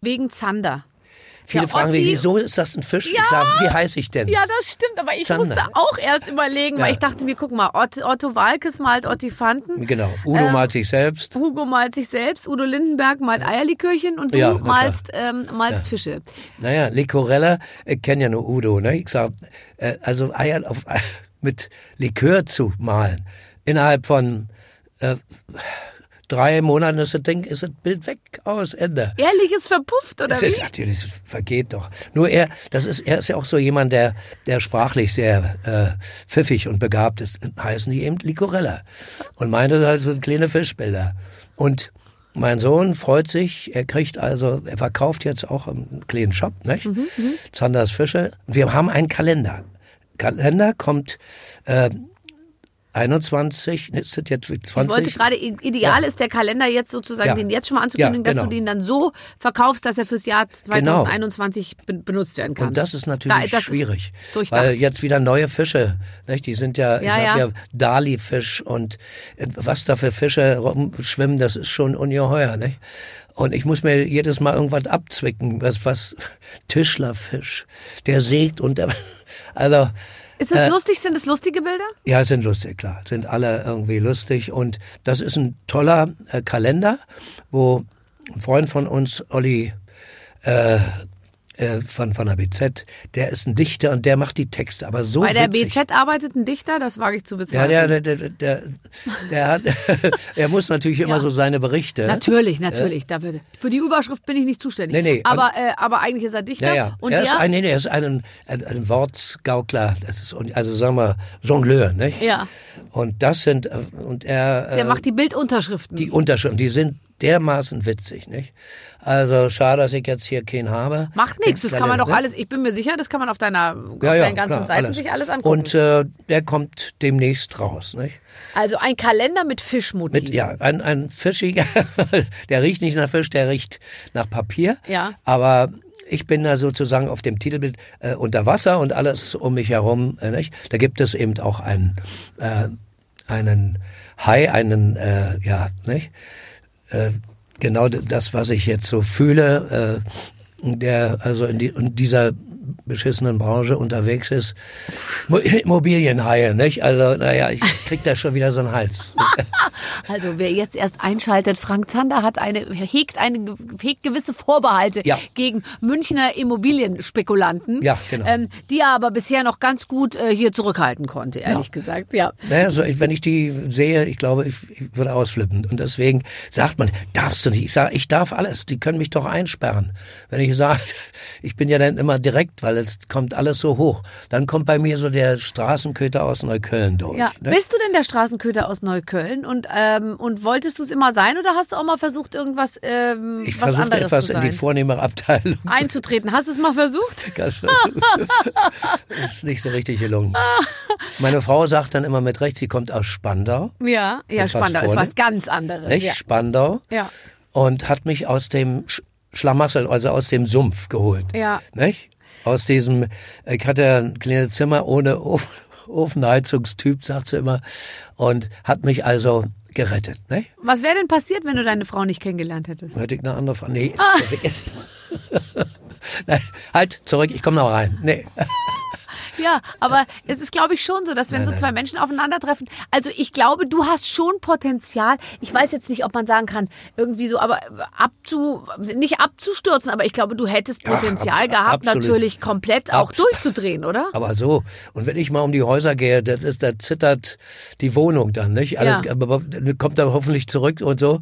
wegen Zander. Viele Ja, fragen Otti- mich, wieso ist das ein Fisch? Ja. Ich sage, wie heiße ich denn? Ja, das stimmt, aber ich Zander. musste auch erst überlegen, Ja. weil ich dachte mir, guck mal, Otto, Otto Walkes malt Ottifanten. Genau. Udo Ähm, malt sich selbst. Hugo malt sich selbst, Udo Lindenberg malt Eierlikörchen und du Ja, malst, ähm, malst Fische. Naja, Licorella, ich kenne ja nur Udo, ne? Ich sag, äh, also Eier auf, mit Likör zu malen. Innerhalb von äh, drei Monaten ist das Ding, ist das Bild weg, aus, Ende. Ehrlich ist verpufft, oder Das wie? ist natürlich, vergeht doch. Nur er, das ist, er ist ja auch so jemand, der, der sprachlich sehr äh, pfiffig und begabt ist. Heißen die eben Licorella. Und meine halt so kleine Fischbilder. Und mein Sohn freut sich, er kriegt also, er verkauft jetzt auch einen kleinen Shop, nicht? Zanders Fische. Und wir haben einen Kalender. Kalender kommt äh, 21, ne, ist das jetzt 20? Ich wollte gerade, ideal ist der Kalender jetzt sozusagen, Ja. den jetzt schon mal anzukündigen, Ja, dass genau. du den dann so verkaufst, dass er fürs Jahr 2021 ben- benutzt werden kann. Und das ist natürlich Da- das schwierig, Ist weil jetzt wieder neue Fische, nicht? die sind ja, Ja, ich ja. habe ja Dali-Fisch und äh, was da für Fische rumschwimmen, das ist schon ungeheuer. Nicht? Und ich muss mir jedes Mal irgendwas abzwicken, was, was Tischlerfisch, der sägt und der, also ist es lustig? Sind es lustige Bilder? ja, sind lustig, klar. Sind alle irgendwie lustig. Und das ist ein toller äh, Kalender, wo ein Freund von uns, Olli äh, äh, von, von der BZ, der ist ein Dichter und der macht die Texte. Aber so Bei der witzig. BZ arbeitet ein Dichter, das wage ich zu Ja, bezweifeln. der, der, der, der, der hat, er muss natürlich immer Ja. so seine Berichte. Natürlich, natürlich. Da wird, für die Überschrift bin ich nicht zuständig. Nee, nee, aber, äh, aber eigentlich ist er Dichter. Ja, ja. Und er ist ein, nee, nee, er ist ein, ein, ein Wortgaukler. Das ist, also sagen wir, Jongleur, nicht? Ja. Und das sind, äh, und er, der äh, macht die Bildunterschriften. die Unterschriften, die sind dermaßen witzig, nicht? Also schade, dass ich jetzt hier keinen habe. Macht nichts, das kann man doch alles, ich bin mir sicher, das kann man auf deiner, auf Ja, ja, deinen ganzen klar, Seiten alles. sich alles angucken. Und äh, der kommt demnächst raus, nicht? also ein Kalender mit Fischmotiven. Mit, ja, ein, ein fischiger, der riecht nicht nach Fisch, der riecht nach Papier. Ja. Aber ich bin da sozusagen auf dem Titelbild äh, unter Wasser und alles um mich herum. Äh, nicht? Da gibt es eben auch einen, äh, einen Hai, einen, äh, ja, nicht? Äh, genau das, was ich jetzt so fühle, äh, der also in, die, in dieser beschissenen Branche unterwegs ist. Mo Immobilienhaie, nicht? Also, naja, ich krieg da schon wieder so einen Hals. Also wer jetzt erst einschaltet, Frank Zander hat eine, hegt eine, hegt gewisse Vorbehalte Ja. gegen Münchner Immobilienspekulanten, Ja, genau. ähm, die er aber bisher noch ganz gut äh, hier zurückhalten konnte, ehrlich gesagt. Ja. Naja, so, wenn ich die sehe, ich glaube, ich, ich würde ausflippen. Und deswegen sagt man, darfst du nicht. Ich sage, ich darf alles. Die können mich doch einsperren. Wenn ich sage, ich bin ja dann immer direkt, weil es kommt alles so hoch. Dann kommt bei mir so der Straßenköter aus Neukölln durch. Ja. ne? Bist du denn der Straßenköter aus Neukölln und, ähm, und wolltest du es immer sein oder hast du auch mal versucht, irgendwas ähm, Ich versuchte etwas in die vornehmere Abteilung. einzutreten. Hast du es mal versucht? Das ist nicht so richtig gelungen. Meine Frau sagt dann immer mit Recht, sie kommt aus Spandau. Ja, ja, Spandau ist vorne. was ganz anderes. Nicht? Ja. Spandau. Ja. Und hat mich aus dem Sch Schlamassel, also aus dem Sumpf geholt. Ja. Nicht? Aus diesem, ich hatte ein kleines Zimmer ohne Of- Ofenheizungstyp, sagt sie immer, und hat mich also gerettet. Nicht? Was wäre denn passiert, wenn du deine Frau nicht kennengelernt hättest? Hätte ich eine andere Frage. Nee. Ah. Nein, halt, zurück, ich komme noch rein. Nee. Ja, aber es ist, glaube ich, schon so, dass wenn so zwei Menschen aufeinandertreffen, also ich glaube, du hast schon Potenzial. Ich weiß jetzt nicht, ob man sagen kann, irgendwie so, aber abzu, nicht abzustürzen, aber ich glaube, du hättest Ach, Potenzial abs- gehabt, absolut. natürlich komplett auch Abs- durchzudrehen, oder? Aber so. Und wenn ich mal um die Häuser gehe, das ist, da zittert die Wohnung dann, nicht? Alles, Ja. aber dann kommt er hoffentlich zurück und so.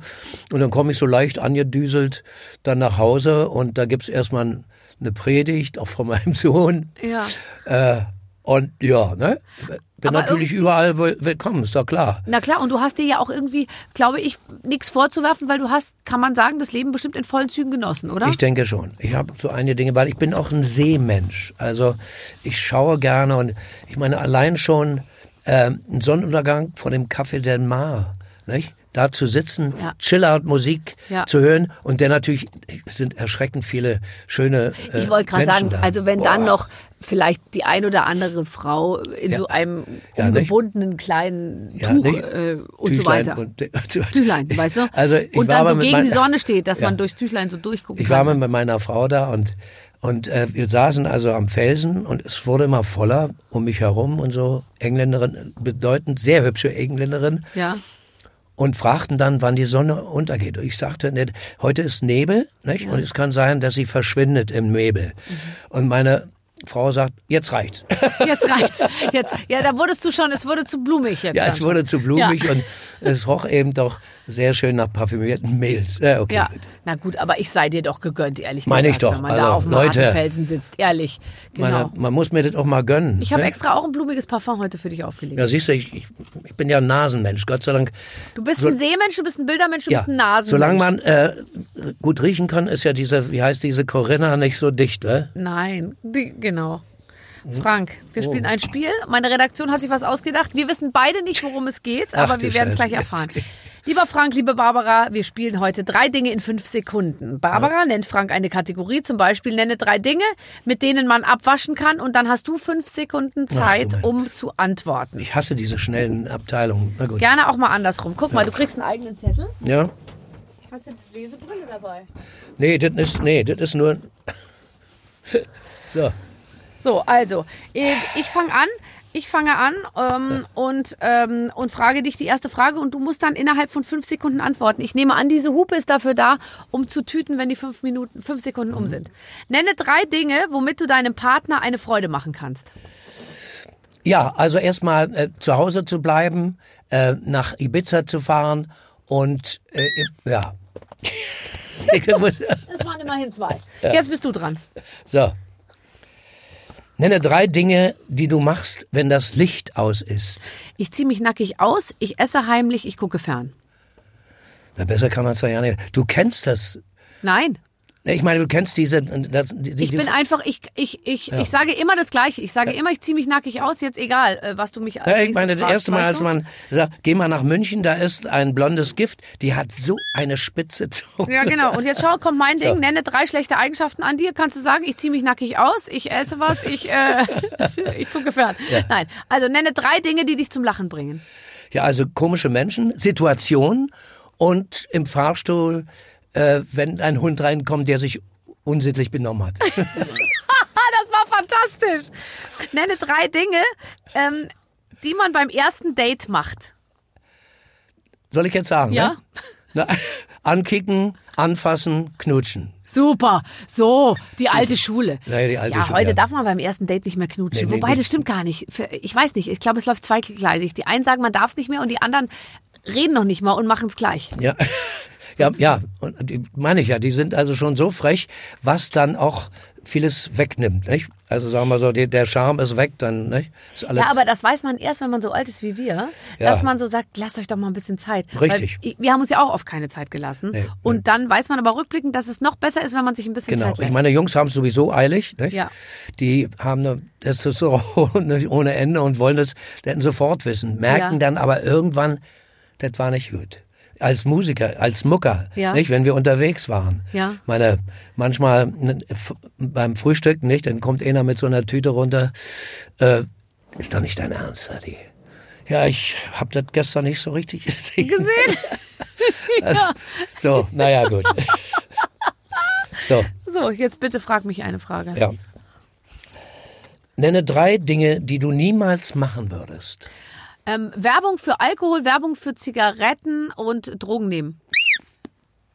Und dann komme ich so leicht angedüselt dann nach Hause und da gibt's erstmal eine Predigt, auch von meinem Sohn. Ja. Äh, und ja, ne? Bin Aber natürlich überall will- willkommen, ist doch klar. Na klar, und du hast dir ja auch irgendwie, glaube ich, nichts vorzuwerfen, weil du hast, kann man sagen, das Leben bestimmt in vollen Zügen genossen, oder? Ich denke schon. Ich habe so einige Dinge, weil ich bin auch ein Seemensch. Also ich schaue gerne und ich meine allein schon äh, ein Sonnenuntergang vor dem Café Del Mar, nicht? Da zu sitzen, Ja. Chill-Out-Musik Ja. zu hören und dann natürlich sind erschreckend viele schöne äh, Ich wollte gerade sagen, da. also wenn dann Boah. noch vielleicht die ein oder andere Frau in Ja. so einem Ja, nicht? umgebundenen kleinen Tuch äh, und so weiter. Und, Tüchlein, weißt du? Also ich und war dann so gegen mein- die Sonne steht, dass Ja. man durchs Tüchlein so durchgucken Ich war kann. mit meiner Frau da und und äh, wir saßen also am Felsen und es wurde immer voller um mich herum und so Engländerin, bedeutend sehr hübsche Engländerin ja. Und fragten dann, wann die Sonne untergeht. Und ich sagte, ne, heute ist Nebel, nicht? Und es kann sein, dass sie verschwindet im Nebel. Mhm. Und meine Frau sagt, jetzt reicht's. Jetzt reicht's. Jetzt, ja, da wurdest du schon, es wurde zu blumig jetzt. ja, es wurde zu blumig Ja. und es roch eben doch sehr schön nach parfümierten Mehl. Ja, okay. Ja, gut. na gut, aber ich sei dir doch gegönnt, ehrlich Meine gesagt, ich doch. wenn man Also, da auf dem Leute. Felsen sitzt, ehrlich. Genau. Meine, man muss mir das auch mal gönnen. ich habe ne? extra auch ein blumiges Parfum heute für dich aufgelegt. Ja, siehst du, ich, ich, ich bin ja ein Nasenmensch, Gott sei Dank. Du bist So- ein Seemensch, du bist ein Bildermensch, du Ja, bist ein Nasenmensch. solange man äh, gut riechen kann, ist ja diese, wie heißt diese Corinna nicht so dicht, ne? Nein, die, genau. Frank, wir spielen ein Spiel. Meine Redaktion hat sich was ausgedacht. Wir wissen beide nicht, worum es geht, aber wir werden es gleich erfahren. Lieber Frank, liebe Barbara, wir spielen heute drei Dinge in fünf Sekunden. Barbara nennt Frank eine Kategorie, zum Beispiel nenne drei Dinge, mit denen man abwaschen kann und dann hast du fünf Sekunden Zeit, mein- um zu antworten. Ich hasse diese schnellen Abteilungen. Na gut. Gerne auch mal andersrum. Guck mal, du kriegst einen eigenen Zettel. Ja? Hast du die Lesebrille dabei? Nee, das ist, nee, das ist nur. So. So, also, ich fange an. Ich fange an ähm, und, ähm, und frage dich die erste Frage und du musst dann innerhalb von fünf Sekunden antworten. Ich nehme an, diese Hupe ist dafür da, um zu tüten, wenn die fünf Minuten, fünf Sekunden um sind. Nenne drei Dinge, womit du deinem Partner eine Freude machen kannst. Ja, also erstmal äh, zu Hause zu bleiben, äh, nach Ibiza zu fahren und äh, ja. Das waren immerhin zwei. Jetzt bist du dran. so. Nenne drei Dinge, die du machst, wenn das Licht aus ist. Ich ziehe mich nackig aus, ich esse heimlich, ich gucke fern. Na, besser kann man es ja nicht. Du kennst das. Nein, Ich meine, du kennst diese. Das, die, die, ich bin einfach, ich, ich, ich, ich sage immer das Gleiche. Ich sage immer, ich ziehe mich nackig aus, jetzt egal, äh, was du mich als Ja, ich meine, das fragst, erste Mal, als du? man sagt, geh mal nach München, da ist ein blondes Gift, die hat so eine spitze Zunge. Ja, genau. Und jetzt schau, kommt mein Ding. So. Nenne drei schlechte Eigenschaften an dir. Kannst du sagen, ich ziehe mich nackig aus, ich esse was, ich, äh, ich gucke fern. Nein. Also nenne drei Dinge, die dich zum Lachen bringen. Ja, also komische Menschen, Situationen und im Fahrstuhl, äh, wenn ein Hund reinkommt, der sich unsittlich benommen hat. Das war fantastisch. Nenne drei Dinge, ähm, die man beim ersten Date macht. Soll ich jetzt sagen? Ja. Ne? Na, ankicken, anfassen, knutschen. Super. So, die alte Schule. Ja, die alte ja, Schule, heute ja. darf man beim ersten Date nicht mehr knutschen. Nee, nee, Wobei, nicht. das stimmt gar nicht. Ich weiß nicht. Ich glaube, es läuft zweigleisig. Die einen sagen, man darf es nicht mehr und die anderen reden noch nicht mal und machen es gleich. Ja. Ja, ja, und meine ich ja, die sind also schon so frech, was dann auch vieles wegnimmt, nicht? Also sagen wir so, der Charme ist weg, dann, nicht? Ist alles, Ja, aber das weiß man erst, wenn man so alt ist wie wir, Ja. dass man so sagt, lasst euch doch mal ein bisschen Zeit. Richtig. Weil wir haben uns ja auch oft keine Zeit gelassen. Nee, und dann weiß man aber rückblickend, dass es noch besser ist, wenn man sich ein bisschen Genau. Zeit lässt. Ich meine, Jungs haben es sowieso eilig. Nicht? Ja. Die haben eine Testosteron nicht ohne Ende und wollen das dann sofort wissen. Merken Ja. dann aber irgendwann, das war nicht gut. Als Musiker, als Mucker, Ja. nicht, wenn wir unterwegs waren. Ja. Meine, manchmal ne, beim Frühstück, nicht, dann kommt einer mit so einer Tüte runter. Äh, ist doch nicht dein Ernst, Adi? Ja, ich habe das gestern nicht so richtig gesehen. gesehen. So, naja, gut. so. So, jetzt bitte frag mich eine Frage. Ja. Nenne drei Dinge, die du niemals machen würdest. Ähm, Werbung für Alkohol, Werbung für Zigaretten und Drogen nehmen.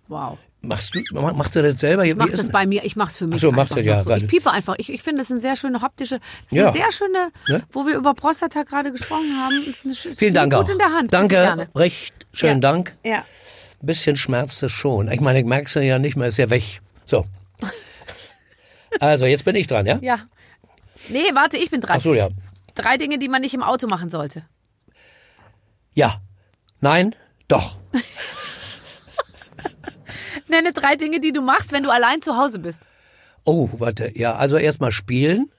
Wow. Machst du, mach, macht du das selber? Wie Mach ist das bei mir, ich mach's für mich. Ach so, einfach er, ja, so. Ich piepe einfach. Ich, ich finde, das sind sehr schöne haptische, das ist Ja. eine sehr schöne, Ne? wo wir über Prostata gerade gesprochen haben. Ist eine, Vielen Dank gut auch. in der Hand. Danke, recht schönen Ja. Dank. Ja. Ein bisschen schmerzt es schon. Ich meine, ich merk's ja nicht mehr, ist ja weg. So. Also, jetzt bin ich dran, ja? Ja. Nee, warte, ich bin dran. Ach so, ja. Drei Dinge, die man nicht im Auto machen sollte. Ja. Nein, doch. Nenne drei Dinge, die du machst, wenn du allein zu Hause bist. Oh, warte. Ja, also erstmal spielen,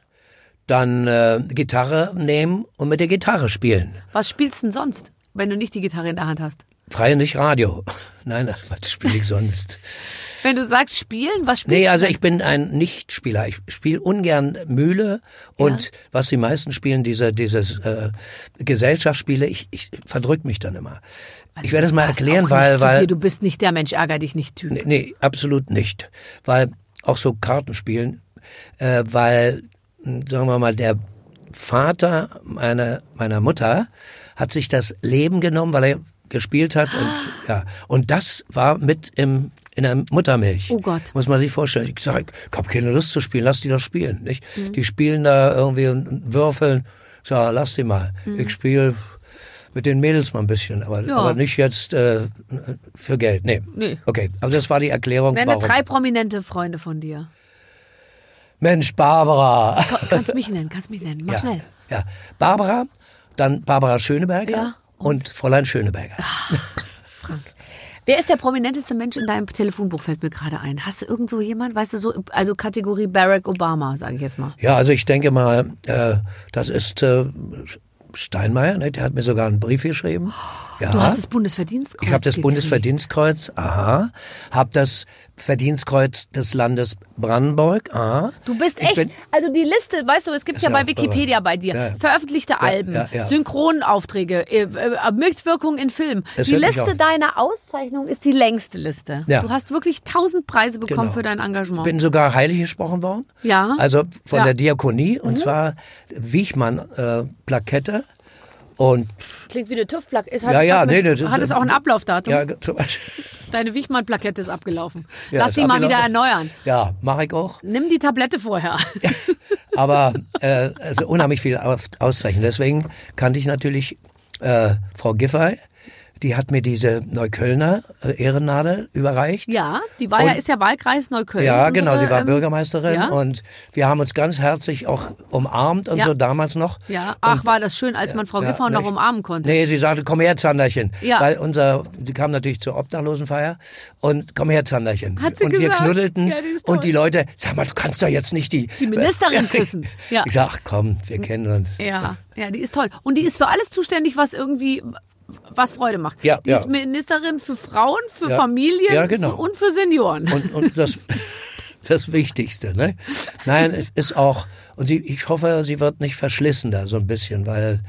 dann äh, Gitarre nehmen und mit der Gitarre spielen. Was spielst du denn sonst, wenn du nicht die Gitarre in der Hand hast? Freie nicht Radio. Nein, was spiele ich sonst? Wenn du sagst spielen, was spielst Nee, du? also denn? ich bin ein Nichtspieler. Ich spiele ungern Mühle und Ja. was die meisten spielen, diese dieses äh, Gesellschaftsspiele, ich, ich verdrück mich dann immer. ich werde es mal erklären, weil weil. Du bist nicht der Mensch, ärger dich nicht Typ. nee, nee, absolut nicht, weil auch so Kartenspielen, äh, weil mh, sagen wir mal der Vater meiner meiner Mutter hat sich das Leben genommen, weil er gespielt hat und ja und das war mit im in der Muttermilch. Oh Gott. Muss man sich vorstellen. Ich sage, ich habe keine Lust zu spielen, lass die doch spielen. Nicht? Mhm. Die spielen da irgendwie und und würfeln. So, lass die mal. Ich spiele mit den Mädels mal ein bisschen, aber, Mhm. Ja. aber nicht jetzt äh, für Geld. Nee. Nee. Okay, aber das war die Erklärung, Nenne warum. drei prominente Freunde von dir. Mensch, Barbara. Kannst mich nennen, kannst mich nennen. Mach ja, schnell. ja. Barbara, dann Barbara Schöneberger Ja, und, Fräulein Schöneberger. Wer ist der prominenteste Mensch in deinem Telefonbuch, fällt mir gerade ein. Hast du irgend so jemand, weißt du, so, also Kategorie Barack Obama, sage ich jetzt mal. Ja, also ich denke mal, äh, das ist äh, Steinmeier, ne? der hat mir sogar einen Brief geschrieben. Ja. Du hast das Bundesverdienstkreuz Ich habe das gekriegt. Bundesverdienstkreuz, aha. Habe das Verdienstkreuz des Landes Brandenburg, aha. Du bist Ich echt, also die Liste, weißt du, es gibt ja ja bei Wikipedia bei dir Ja. veröffentlichte Alben. Synchronaufträge, äh, äh, Mitwirkung in Filmen. Das die Liste deiner Auszeichnung ist die längste Liste. Ja. Du hast wirklich tausend Preise bekommen Genau. für dein Engagement. Bin sogar heilig gesprochen worden. Ja. Also von. Mhm. der Diakonie und zwar Wichmann äh, Plakette und Klingt wie eine TÜV-Plakette. Ist Ja, ja, was nee, mit, das ist- Hat es auch ein Ablaufdatum? ja zum Beispiel. Deine Wichmann-Plakette ist abgelaufen. Ja, Lass die mal wieder erneuern. Ja, mache ich auch. Nimm die Tablette vorher. Aber äh, also unheimlich viel Aus Auszeichnung. Deswegen kannte ich natürlich äh, Frau Giffey. Die hat mir diese Neuköllner äh, Ehrennadel überreicht. Ja, die war ja, Und- ist ja Wahlkreis Neukölln. Ja, genau, unsere, sie war ähm, Bürgermeisterin ja? und wir haben uns ganz herzlich auch umarmt und Ja. so damals noch. Ja, ach, war das schön, als man Frau Ja, Giffau noch nicht- umarmen konnte. Nee, sie sagte, komm her, Zanderchen. Ja. Weil unser, sie kam natürlich zur Obdachlosenfeier und komm her, Zanderchen. Hat sie und wir gesagt? knuddelten Ja, ist toll. und die Leute, sag mal, du kannst doch jetzt nicht die... Die Ministerin küssen. Ja. Ich sag, ach komm, wir kennen uns. Ja, ja, die ist toll. Und die ist für alles zuständig, was irgendwie was Freude macht. Ja, die ja. ist Ministerin für Frauen, für Ja. Familien Ja, genau. für- und für Senioren. Und, und das, das Wichtigste, ne? Nein, es ist auch, und sie, ich hoffe, sie wird nicht verschlissen da so ein bisschen, weil,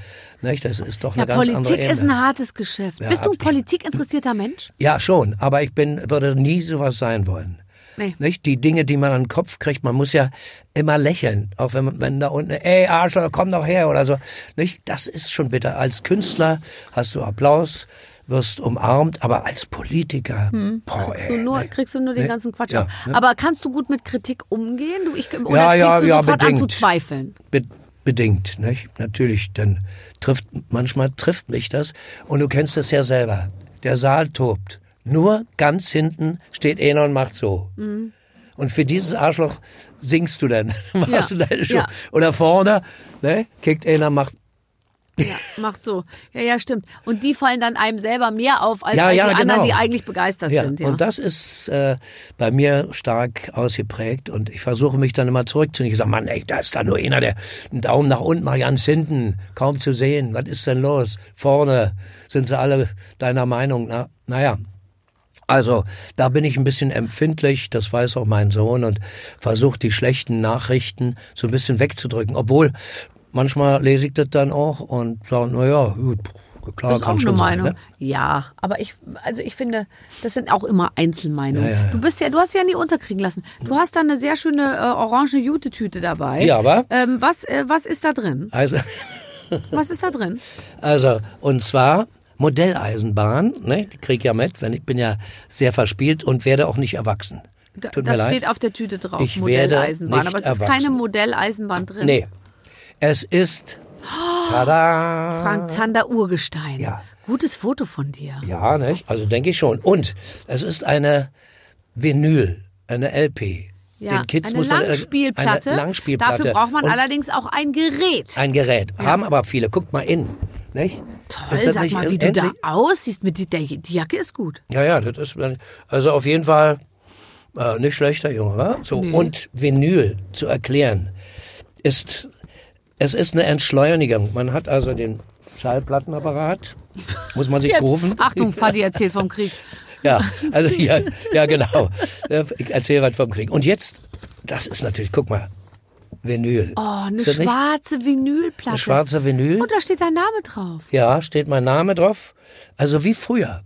ne, das ist doch ja, eine ganz andere Politik ist ein hartes Geschäft. Ja, Bist du ein politikinteressierter Mensch? Ja, schon, aber ich bin, würde nie sowas sein wollen. Nee. Nicht? Die Dinge, die man an den Kopf kriegt, man muss ja immer lächeln, auch wenn, wenn da unten, ey Arschloch, komm doch her oder so. Nicht? Das ist schon bitter. Als Künstler hast du Applaus, wirst umarmt, aber als Politiker, boah, Kriegst du nur, ne? kriegst du nur den Nee. ganzen Quatsch Ja, ab. ne? Aber kannst du gut mit Kritik umgehen? Du, ich, oder Ja, ja, du ja, sofort an zu bedingt. zweifeln? Be bedingt, nicht? Natürlich, dann trifft, manchmal trifft mich das. Und du kennst es ja selber. Der Saal tobt. Nur ganz hinten steht einer und macht so. Mhm. Und für dieses Arschloch singst du dann. Machst Ja, du deine Show. ja. Oder vorne, ne? Kickt einer, macht. Ja, macht so. Ja, ja, stimmt. Und die fallen dann einem selber mehr auf als Ja, die ja, anderen, genau. die eigentlich begeistert sind. Ja. und das ist äh, bei mir stark ausgeprägt und ich versuche mich dann immer zurückzunehmen. Ich sage, Mann, ey, da ist da nur einer, der einen Daumen nach unten macht, ganz hinten, kaum zu sehen. Was ist denn los? Vorne sind sie alle deiner Meinung. Na, naja, also da bin ich ein bisschen empfindlich, das weiß auch mein Sohn und versuche die schlechten Nachrichten so ein bisschen wegzudrücken. Obwohl manchmal lese ich das dann auch und sage, naja, gut, klar, Das ist auch schon eine sein. Meinung. Ne? Ja, aber ich, also ich finde, das sind auch immer Einzelmeinungen. Ja, ja, ja. Du bist ja, du hast ja nie unterkriegen lassen. Du hast da eine sehr schöne äh, orange Jute-Tüte dabei. Ja, aber- Ähm, was, äh, was ist da drin? Also, Was ist da drin? also und zwar Modelleisenbahn, ne? Die krieg ich ja mit, wenn ich bin ja sehr verspielt und werde auch nicht erwachsen. Da, das leid. steht auf der Tüte drauf. Ich werde Modelleisenbahn. Aber es ist erwachsen. keine Modelleisenbahn drin. Nee. Es ist Tada! Frank Zander Urgestein. Ja. Gutes Foto von dir. Ja, nicht? Also denke ich schon. Und es ist eine Vinyl, eine LP. Ja, Den Kids eine muss man Langspielplatte. Eine Langspielplatte. Dafür braucht man Und allerdings auch ein Gerät. ein Gerät. Haben aber viele. Guckt mal in. Nicht? Toll, sag nicht mal, wie du da aussiehst. Mit die, der, die Jacke ist gut. Ja, ja, das ist also auf jeden Fall äh, nicht schlechter Junge, wa? So und Vinyl zu erklären ist es ist eine Entschleunigung. Man hat also den Schallplattenapparat, muss man sich rufen. Achtung, Fadi erzählt vom Krieg. Ja, also ja, ja genau. Ich erzähle was vom Krieg. Und jetzt, das ist natürlich, guck mal, Vinyl. Oh, eine nicht schwarze Vinylplatte. Eine schwarze Vinyl. Und da steht dein Name drauf. Ja, steht mein Name drauf. Also wie früher.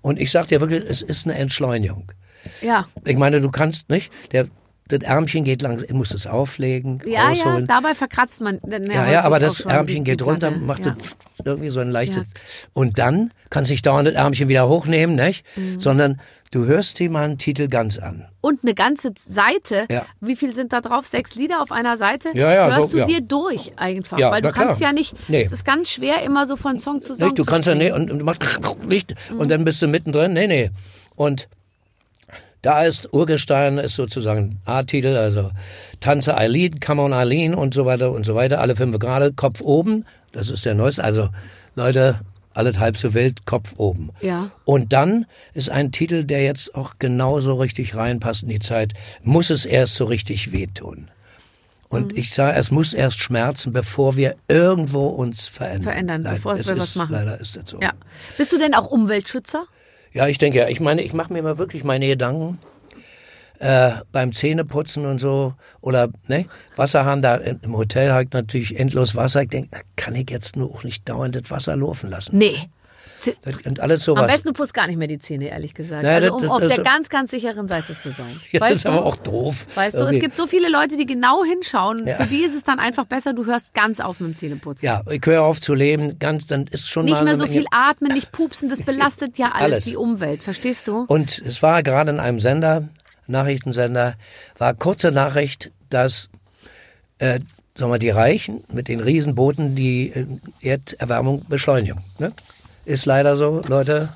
Und ich sag dir wirklich, es ist eine Entschleunigung. Ja. Ich meine, du kannst nicht, der, das Ärmchen geht lang, du musst es auflegen, Ja, ja, rausholen. dabei verkratzt man. ja, ja, aber das Ärmchen geht runter, Platte. macht ja. irgendwie so ein leichtes. Ja. Und dann kannst du nicht dauernd das Ärmchen wieder hochnehmen, nicht? Mhm. Sondern du hörst dir mal einen Titel ganz an. Und eine ganze Seite. Ja. Wie viel sind da drauf? Sechs Lieder auf einer Seite? Ja, ja, Hörst so, du ja. dir durch einfach. Ja, weil du na klar. kannst ja nicht. Nee. Es ist ganz schwer, immer so von Song zu Song Nicht? Du zu kannst ja nee, und, und du machst nicht und dann bist du mittendrin. Nee, nee. Und da ist Urgestein ist sozusagen A-Titel, also Tanze Eileen, Come on Eileen und so weiter und so weiter. Alle fünf Grade, Kopf oben. Das ist der neueste. Also Leute, alles halb so wild, Kopf oben. Ja. Und dann ist ein Titel, der jetzt auch genauso richtig reinpasst in die Zeit, muss es erst so richtig wehtun. Und Mhm. ich sage, es muss erst schmerzen, bevor wir irgendwo uns verändern. Verändern, bevor es wir was machen. Leider ist das so. Ja. Bist du denn auch Umweltschützer? Ja, ich denke, ich meine, ich mache mir mal wirklich meine Gedanken äh, beim Zähneputzen und so oder ne, Wasserhahn da im Hotel ich natürlich endlos Wasser. Ich denke, kann ich jetzt nur auch nicht dauernd das Wasser laufen lassen. Nee. Das, und alles sowas. Am besten du putzt gar nicht mehr die Zähne, ehrlich gesagt. Naja, also das- um das- auf das- der ganz, ganz sicheren Seite zu sein. ja, das weißt ist du? aber auch doof. Weißt du, es Irgendwie. gibt so viele Leute, die genau hinschauen. Ja. Für die ist es dann einfach besser, du hörst ganz auf mit dem Zähneputzen. Ja, ich höre auf zu leben, ganz, dann ist schon Nicht mehr so viel atmen, nicht pupsen, das belastet ja alles, Alles. die Umwelt, verstehst du? Und es war gerade in einem Sender, Nachrichtensender, war kurze Nachricht, dass äh, sagen wir, die Reichen mit den Riesenbooten die äh, Erderwärmung beschleunigen. Ne? Ist leider so, Leute.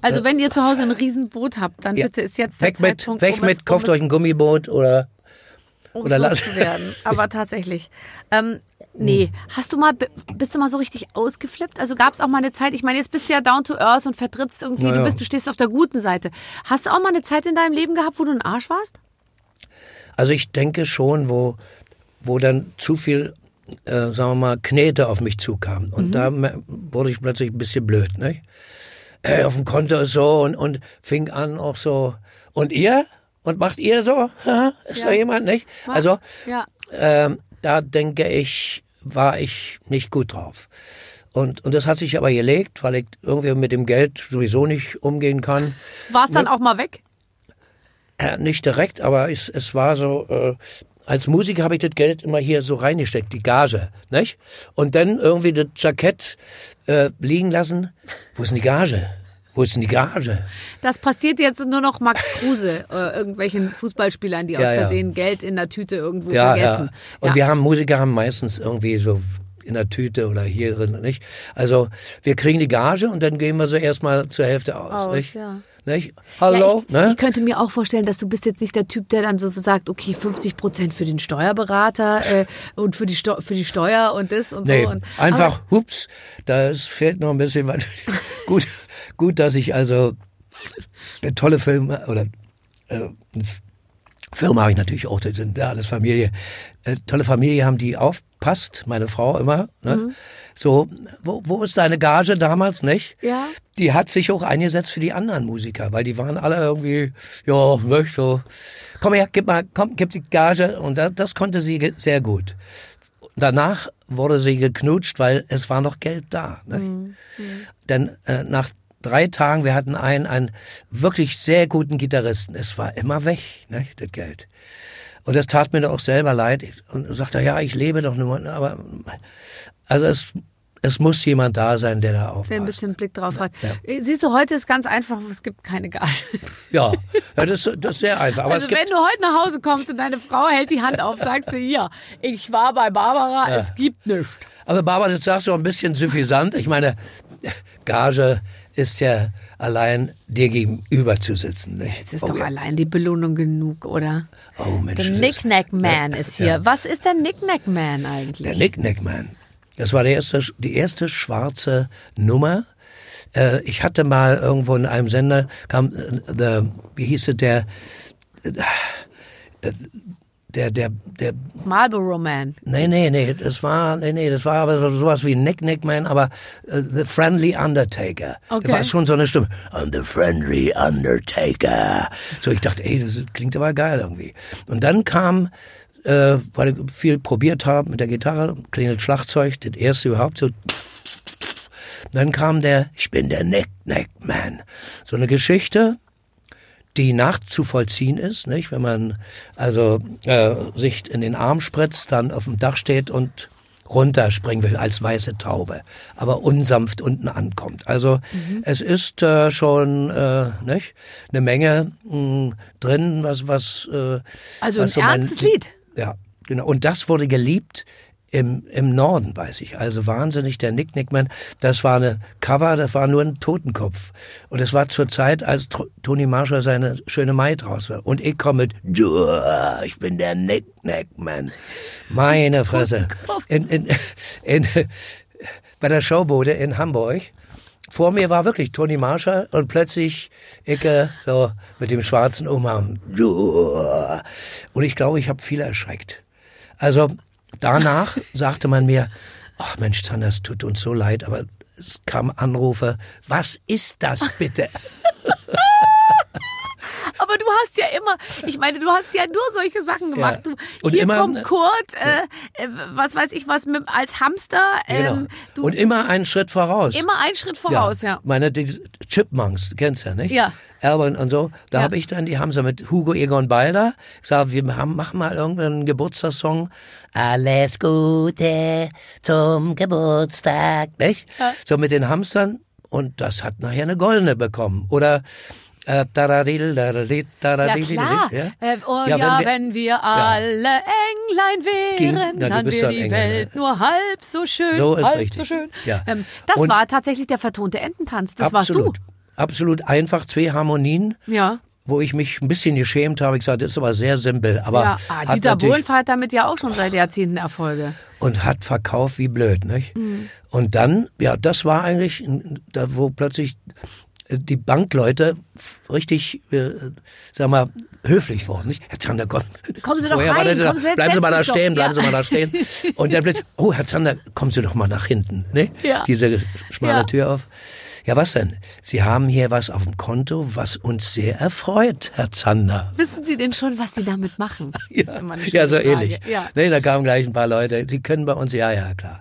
Also wenn ihr zu Hause ein Riesenboot habt, dann Ja. bitte ist jetzt der Weg mit, Zeitpunkt, weg um mit, es, kauft um euch ein Gummiboot oder um oder es lass- loszuwerden. Aber tatsächlich. Ähm, nee, hast du mal, bist du mal so richtig ausgeflippt? Also gab es auch mal eine Zeit, ich meine, jetzt bist du ja down to earth und vertrittst irgendwie, Na du bist, du stehst auf der guten Seite. Hast du auch mal eine Zeit in deinem Leben gehabt, wo du ein Arsch warst? Also ich denke schon, wo, wo dann zu viel, äh, sagen wir mal, Knete auf mich zukam. Und da me- wurde ich plötzlich ein bisschen blöd. Ne? Äh, auf dem Konto so und, und fing an auch so. Und ihr? Und macht ihr so? Ha? Ist Ja. da jemand, nicht? Also Ja. ähm, da denke ich, war ich nicht gut drauf. Und, und das hat sich aber gelegt, weil ich irgendwie mit dem Geld sowieso nicht umgehen kann. War es dann auch mal weg? Äh, nicht direkt, aber es, es war so, äh, als Musiker habe ich das Geld immer hier so reingesteckt, die Gage, nicht? Und dann irgendwie das Jackett äh, liegen lassen. Wo ist denn die Gage? Wo ist denn die Gage? Das passiert jetzt nur noch Max Kruse, äh, irgendwelchen Fußballspielern, die aus Ja, ja. Versehen Geld in der Tüte irgendwo Ja, vergessen. ja. Und Ja. wir haben Musiker haben meistens irgendwie so in der Tüte oder hier drin, nicht? Also wir kriegen die Gage und dann gehen wir sie erstmal zur Hälfte aus, Aus, nicht? ja. Nicht? Hallo, ja, ich, ne? ich könnte mir auch vorstellen, dass du bist jetzt nicht der Typ, der dann so sagt, okay, 50 Prozent für den Steuerberater äh, und für die, Steu für die Steuer und das und Nee, so. Und, einfach, hups, da ist, fehlt noch ein bisschen was. gut, gut, dass ich also eine tolle Filme oder äh, Firma habe ich natürlich auch, das sind ja alles Familie. Äh, tolle Familie haben die aufpasst, meine Frau immer. Ne? Mhm. So, wo, wo ist deine Gage damals, nicht? Ja. Die hat sich auch eingesetzt für die anderen Musiker, weil die waren alle irgendwie, ja, möchte. Komm her, gib mal, komm, gib die Gage. Und das, das konnte sie sehr gut. Danach wurde sie geknutscht, weil es war noch Geld da. Ne? Denn äh, nach drei Tagen, wir hatten einen, einen wirklich sehr guten Gitarristen. Es war immer weg, ne, das Geld. Und das tat mir dann auch selber leid. Und sagte, ja, ich lebe doch nur, aber also es, es muss jemand da sein, der da aufpasst. Der ein bisschen Blick drauf hat. Siehst du, heute ist ganz einfach, es gibt keine Gage. Ja, ja das, das ist sehr einfach. Aber also wenn du heute nach Hause kommst und deine Frau hält die Hand auf, sagst du, hier, ich war bei Barbara, es gibt nichts. aber Barbara, das sagst du auch ein bisschen suffisant. Ich meine, Gage ist ja allein dir gegenüber zu sitzen. Nicht? Es ist Oh, doch allein die Belohnung genug, oder? Oh Mensch. Der Knick-Knack Man ist hier. Ja. Was ist der Knick-Knack Man eigentlich? Der Knick-Knack Man. Das war der erste, die erste schwarze Nummer. Äh, ich hatte mal irgendwo in einem Sender, kam, äh, the, wie hieß es, der, äh, der, der, der, Marlboro Man. nee, nee, nee, das war, nee, nee, das war aber so- sowas wie Nick Nick Man, aber äh, The Friendly Undertaker. Okay. Da war schon so eine Stimme. I'm the Friendly Undertaker. So, ich dachte, ey, das klingt aber geil irgendwie. Und dann kam, äh, weil ich viel probiert habe mit der Gitarre, klingelt Schlagzeug, das erste überhaupt so. Dann kam der, ich bin der Nick Nick Man. So eine Geschichte, die nachzuvollziehen ist, nicht? Wenn man also äh, sich in den Arm spritzt, dann auf dem Dach steht und runterspringen will als weiße Taube, aber unsanft unten ankommt. Also es ist äh, schon äh, nicht eine Menge mh, drin, was was äh, Also was ein so mein- ernstes Lied. Ja, genau. Und das wurde geliebt im, im Norden, weiß ich. Also wahnsinnig, der Nick Nickman. Das war eine Cover, das war nur ein Totenkopf. Und es war zur Zeit, als Tony Marshall seine schöne Maid raus war. Und ich komme mit, "Dua, ich bin der Nick Nickman. Meine Fresse. In, in, in, bei der Showbude in Hamburg vor mir war wirklich Toni Marshall und plötzlich Icke so mit dem schwarzen Umhang. Und ich glaube, ich habe viel erschreckt. Also danach sagte man mir, ach Mensch, Zander, es tut uns so leid, aber es kamen Anrufe, was ist das bitte? Aber du hast ja immer, ich meine, du hast ja nur solche Sachen gemacht. Ja. Du, Und hier immer- kommt Kurt, äh, äh, was weiß ich was, mit, als Hamster. Genau. Ähm, du, und immer einen Schritt voraus. immer einen Schritt voraus, ja. Meine die Chipmunks, du kennst ja, nicht? Ja. Alban und so. Da Ja. habe ich dann, die haben sie mit Hugo Egon Balder gesagt, wir haben, machen mal irgendeinen Geburtstagssong. Alles Gute zum Geburtstag, nicht? So mit den Hamstern. Und das hat nachher eine goldene bekommen. Oder äh, Ja, klar. Ja? Äh, oh, Ja, ja, wenn wenn wir- wir, alle Englein wären, Ging- du dann wäre die Engländer. Welt nur halb so schön. So ist halb richtig. so schön. Ja. Ähm, das Und- war tatsächlich der vertonte Ententanz. Das absolut. warst Absolut einfach, zwei Harmonien. du. Ja. Wo ich mich ein bisschen geschämt habe, ich gesagt, das ist aber sehr simpel, aber ja. Ah, hat Dieter Bohlen hat damit ja auch schon seit Jahrzehnten Erfolge. und hat verkauft wie blöd, nicht? Mhm. Und dann, ja, das war eigentlich, da wo plötzlich die Bankleute richtig, äh, sag mal, höflich wurden, nicht? Herr Zander, komm, Kommen Sie doch rein, der- kommen Sie, bleiben Sie mal da Sie stehen, bleiben Sie Ja. mal da stehen. Und dann plötzlich, oh, Herr Zander, kommen Sie doch mal nach hinten, ne? Ja. Diese schmale Ja. Tür auf. Ja, was denn? Sie haben hier was auf dem Konto, was uns sehr erfreut, Herr Zander. Wissen Sie denn schon, was Sie damit machen? Das Ja, ja so Frage. ähnlich. Ja. Nee, da kamen gleich ein paar Leute, die können bei uns, ja, ja, klar.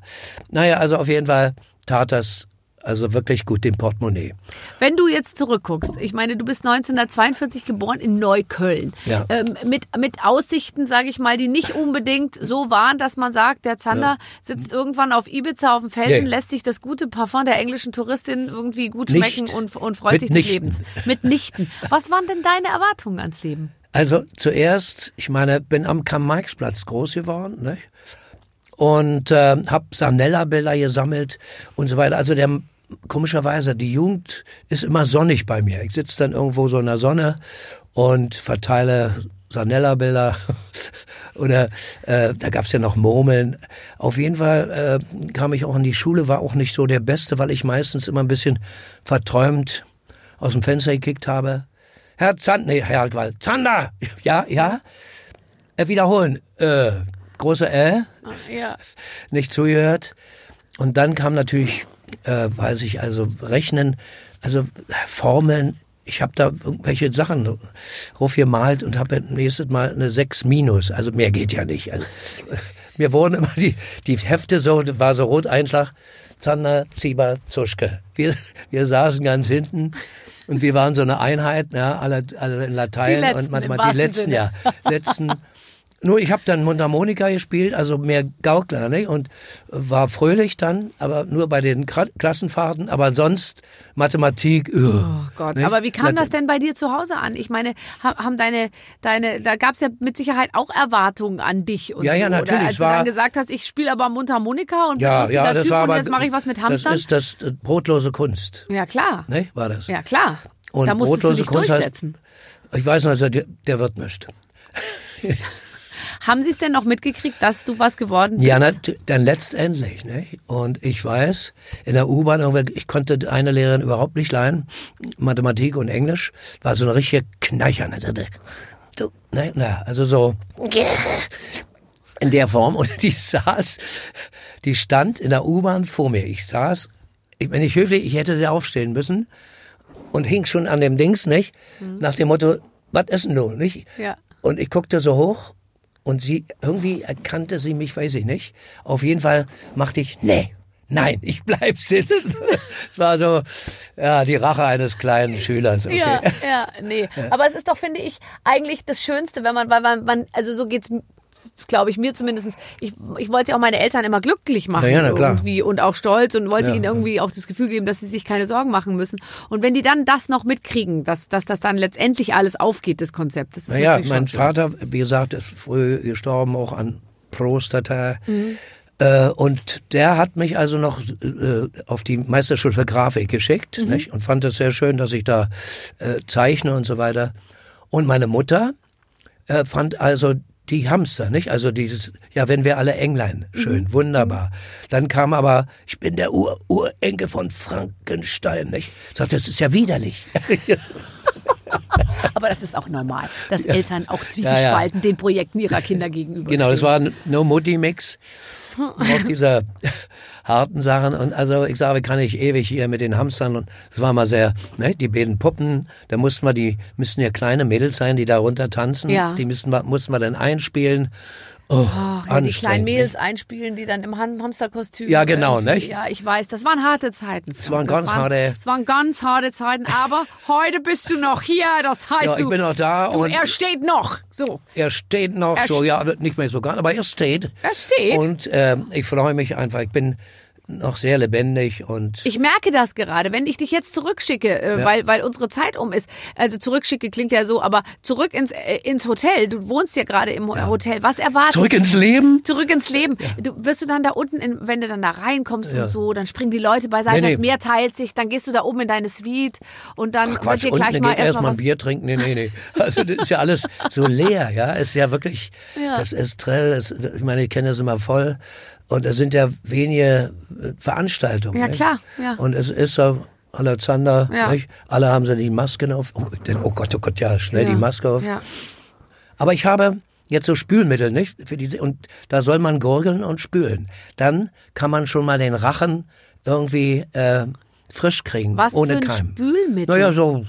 Naja, also auf jeden Fall tat das also wirklich gut dem Portemonnaie. Wenn du jetzt zurückguckst, ich meine, du bist 1942 geboren in Neukölln. Ja. Ähm, mit, mit Aussichten, sage ich mal, die nicht unbedingt so waren, dass man sagt, der Zander sitzt irgendwann auf Ibiza auf dem Felsen, Nee. lässt sich das gute Parfum der englischen Touristin irgendwie gut Nicht. schmecken und, und freut sich des Mitnichten. Lebens. Mitnichten. Was waren denn deine Erwartungen ans Leben? Also zuerst, ich meine, bin am Karl-Marx-Platz groß geworden, nicht? Und äh, habe Sanella-Bilder gesammelt und so weiter. Also der komischerweise, die Jugend ist immer sonnig bei mir. Ich sitze dann irgendwo so in der Sonne und verteile Sanella-Bilder oder äh, da gab's ja noch Murmeln. Auf jeden Fall äh, kam ich auch in die Schule, war auch nicht so der Beste, weil ich meistens immer ein bisschen verträumt aus dem Fenster gekickt habe. Herr Zander, nee, Herr Altwald, Zander, ja, ja, äh, wiederholen, äh, große Äh, Ja. nicht zugehört. Und dann kam natürlich, äh, weiß ich, also Rechnen, also Formeln. Ich habe da irgendwelche Sachen gemalt und habe nächstes Mal eine 6 minus. Also mehr geht ja nicht. Also, mir wurden immer die, die Hefte so, war so Roteinschlag, Zander, Zieber, Zuschke. Wir, wir saßen ganz hinten und wir waren so eine Einheit, ja, alle, alle in Latein und wahrsten Die letzten, Sinne. ja. Letzten. Nur ich habe dann Mundharmonika gespielt, also mehr Gaukler, ne? Und war fröhlich dann, aber nur bei den Kra Klassenfahrten, aber sonst Mathematik. Oh Oh Gott, aber wie kam das denn bei dir zu Hause an? Ich meine, ha- haben deine, deine, da gab's ja mit Sicherheit auch Erwartungen an dich und Ja, so, ja, natürlich, Oder? Als war- du dann gesagt hast, ich spiele aber Mundharmonika und bin Ja, lustiger ja, das Typ war und aber jetzt mache ich was mit das Hamstern. ist das äh, brotlose Kunst, ja, klar. ne? War das? Ja, klar. Und da musstest du brotlose dich Kunst heißt- durchsetzen. Ich weiß noch, der, der wird nicht. Haben sie es denn noch mitgekriegt, dass du was geworden bist? Ja, na, dann letztendlich. Ne? Und ich weiß, in der U-Bahn, ich konnte eine Lehrerin überhaupt nicht leihen, Mathematik und Englisch, war so eine richtige Kneicher. Also, so, ne, na, also so in der Form. Und die saß, die stand in der U-Bahn vor mir. Ich saß, ich, wenn ich höflich, ich hätte sie aufstehen müssen und hing schon an dem Dings, nicht? Nach dem Motto, was ist denn du, nicht? Ja. Und ich guckte so hoch und sie, irgendwie erkannte sie mich, weiß ich nicht. Auf jeden Fall machte ich, nee, nein, ich bleib sitzen. Es war so, ja, die Rache eines kleinen Schülers. Okay. Ja, ja, nee. Aber es ist doch, finde ich, eigentlich das Schönste, wenn man, weil man, man also so geht's glaube ich, mir zumindest. Ich, ich wollte ja auch meine Eltern immer glücklich machen Ja, ja, irgendwie und auch stolz und wollte Ja. ihnen irgendwie auch das Gefühl geben, dass sie sich keine Sorgen machen müssen. Und wenn die dann das noch mitkriegen, dass, dass das dann letztendlich alles aufgeht, das Konzept, das ist Naja, natürlich mein schön. Vater, wie gesagt, ist früh gestorben, auch an Prostata. Mhm. Äh, und der hat mich also noch äh, auf die Meisterschule für Grafik geschickt Mhm. und fand es sehr schön, dass ich da äh, zeichne und so weiter. Und meine Mutter fand also die Hamster, nicht? Also dieses, ja, wenn wir alle Englein, schön, Mhm. wunderbar. Dann kam aber, ich bin der Ur Urenkel von Frankenstein, nicht? Sagt, das ist ja widerlich. Aber das ist auch normal, dass Eltern auch zwiegespalten den Projekten ihrer Kinder gegenüber Genau, das war ein No-Mutti-Mix auf dieser harten Sachen. Und also ich sage, kann ich ewig hier mit den Hamstern und es war mal sehr, ne, die beiden Puppen, da mussten wir, die müssten ja kleine Mädels sein, die da runter tanzen. Ja. Die müssten wir, mussten wir dann einspielen. Oh, Ach, ja, die kleinen Mädels einspielen, die dann im Ham- Hamsterkostüm. Ja, genau, irgendwie- nicht? Ja, ich weiß, das waren harte Zeiten. Es waren ganz harte- Es waren ganz harte Zeiten, aber heute bist du noch hier, das heißt Ja, ich du, bin noch da du, und- er steht noch. So, Er steht noch Er so, ja, nicht mehr so ganz, aber er steht. er steht. Und äh, ich freue mich einfach. Ich bin noch sehr lebendig und Ich merke das gerade, wenn ich dich jetzt zurückschicke, äh, Ja. weil, weil unsere Zeit um ist. Also zurückschicke klingt ja so, aber zurück ins, äh, ins Hotel. Du wohnst ja gerade im Ho- Hotel. Was erwartet zurück ins Leben. Zurück ins Leben. Du wirst du dann da unten, in, wenn du dann da reinkommst Ja. und so, dann springen die Leute beiseite, Nee, nee. das Meer teilt sich, dann gehst du da oben in deine Suite und dann wird Quatsch, dir unten gleich mal geht erstmal ein. Bier trinken. Nee, nee, nee. Also das ist ja alles so leer, ja. Ist ja wirklich, das Estrell, das, ich meine, ich kenne das immer voll. Und da sind ja wenige äh, Veranstaltungen. Ja, nicht? klar, ja. Und es ist so, Alexander, Ja. nicht? alle haben sie die Masken auf. Oh, oh Gott, oh Gott, ja, schnell Ja. die Maske auf. Ja. Aber ich habe jetzt so Spülmittel, nicht? Für die, und da soll man gurgeln und spülen. Dann kann man schon mal den Rachen irgendwie äh, frisch kriegen, Was ohne für ein Keim. Spülmittel? Naja, so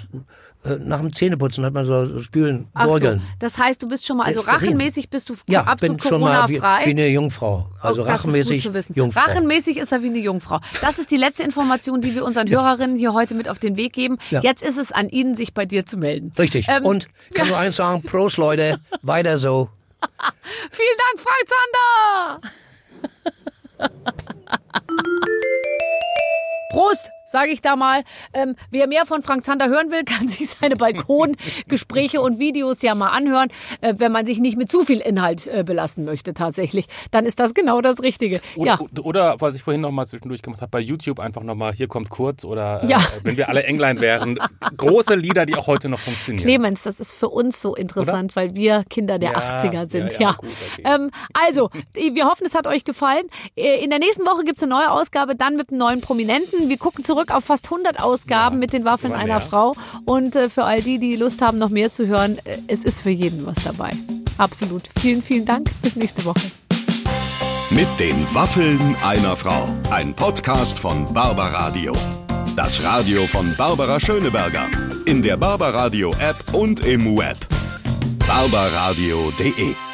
nach dem Zähneputzen hat man so so Spülen, Ach so, gurgeln. das heißt, du bist schon mal, also rachenmäßig bist du Ja, absolut bin schon mal wie, wie eine Jungfrau. Also Oh, rachenmäßig. Jungfrau. Rachenmäßig ist er wie eine Jungfrau. Das ist die letzte Information, die wir unseren Hörerinnen hier heute mit auf den Weg geben. Ja. Jetzt ist es an Ihnen, sich bei dir zu melden. Richtig. Ähm, und kann nur eins sagen, Prost Leute, weiter so. Vielen Dank, Frank Zander! Prost, sage ich da mal. Ähm, wer mehr von Frank Zander hören will, kann sich seine Balkongespräche und Videos ja mal anhören. Äh, wenn man sich nicht mit zu viel Inhalt äh, belasten möchte tatsächlich, dann ist das genau das Richtige. Oder, ja. oder was ich vorhin noch mal zwischendurch gemacht habe, bei YouTube einfach noch mal, hier kommt kurz oder äh, Ja. wenn wir alle Englein wären. Große Lieder, die auch heute noch funktionieren. Clemens, das ist für uns so interessant, weil wir Kinder der Ja, 80er sind. ja, Ja, gut, okay. ähm, also, wir hoffen, es hat euch gefallen. Äh, In der nächsten Woche gibt's eine neue Ausgabe, dann mit einem neuen Prominenten. Wir gucken zurück auf fast 100 Ausgaben mit den Waffen immer einer mehr. Frau. Und äh, für all die, die Lust haben, noch mehr zu hören, äh, es ist für jeden was dabei. Absolut. Vielen, vielen Dank. Bis nächste Woche. Mit den Waffeln einer Frau. Ein Podcast von Barbaradio. Das Radio von Barbara Schöneberger. In der Barbaradio App und im Web. barbaradio.de